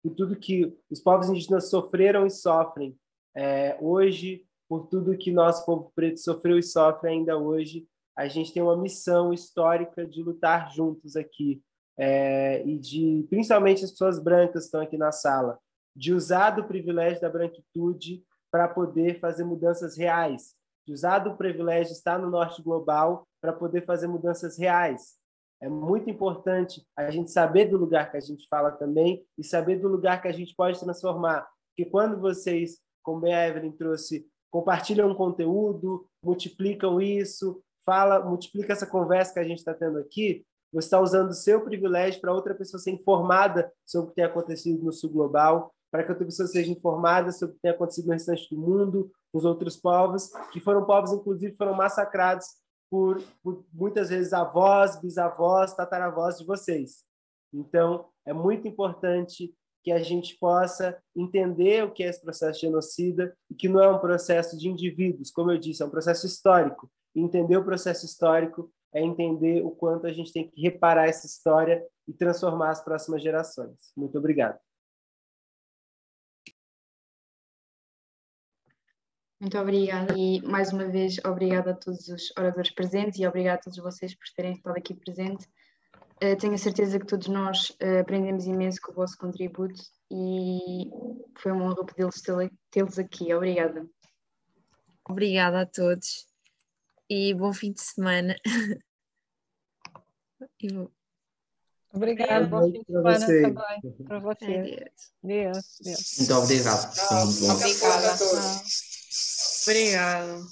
por tudo que os povos indígenas sofreram e sofrem é, hoje, por tudo que nosso povo preto sofreu e sofre ainda hoje, a gente tem uma missão histórica de lutar juntos aqui é, e de, principalmente as pessoas brancas estão aqui na sala, de usar do privilégio da branquitude para poder fazer mudanças reais, de usar do privilégio de estar no norte global para poder fazer mudanças reais, é muito importante a gente saber do lugar que a gente fala também e saber do lugar que a gente pode transformar. Porque quando vocês, como a Evelyn trouxe, compartilham um conteúdo, multiplicam isso, fala, multiplica essa conversa que a gente está tendo aqui, você está usando o seu privilégio para outra pessoa ser informada sobre o que tem acontecido no sul global, para que outra pessoa seja informada sobre o que tem acontecido no restante do mundo, os outros povos, que foram povos, inclusive, foram massacrados por, por muitas vezes avós, bisavós, tataravós de vocês. Então, é muito importante que a gente possa entender o que é esse processo genocida e que não é um processo de indivíduos, como eu disse, é um processo histórico. E entender o processo histórico é entender o quanto a gente tem que reparar essa história e transformar as próximas gerações. Muito obrigado. Muito obrigada e mais uma vez obrigada a todos os oradores presentes e obrigada a todos vocês por terem estado aqui presente. Uh, tenho certeza que todos nós uh, aprendemos imenso com o vosso contributo e foi uma honra podê-los tê-los aqui. Obrigada. Obrigada a todos e bom fim de semana. Obrigada, bom fim de semana também para vocês. Deus, Deus. Muito obrigado. Obrigada a todos. Obrigada.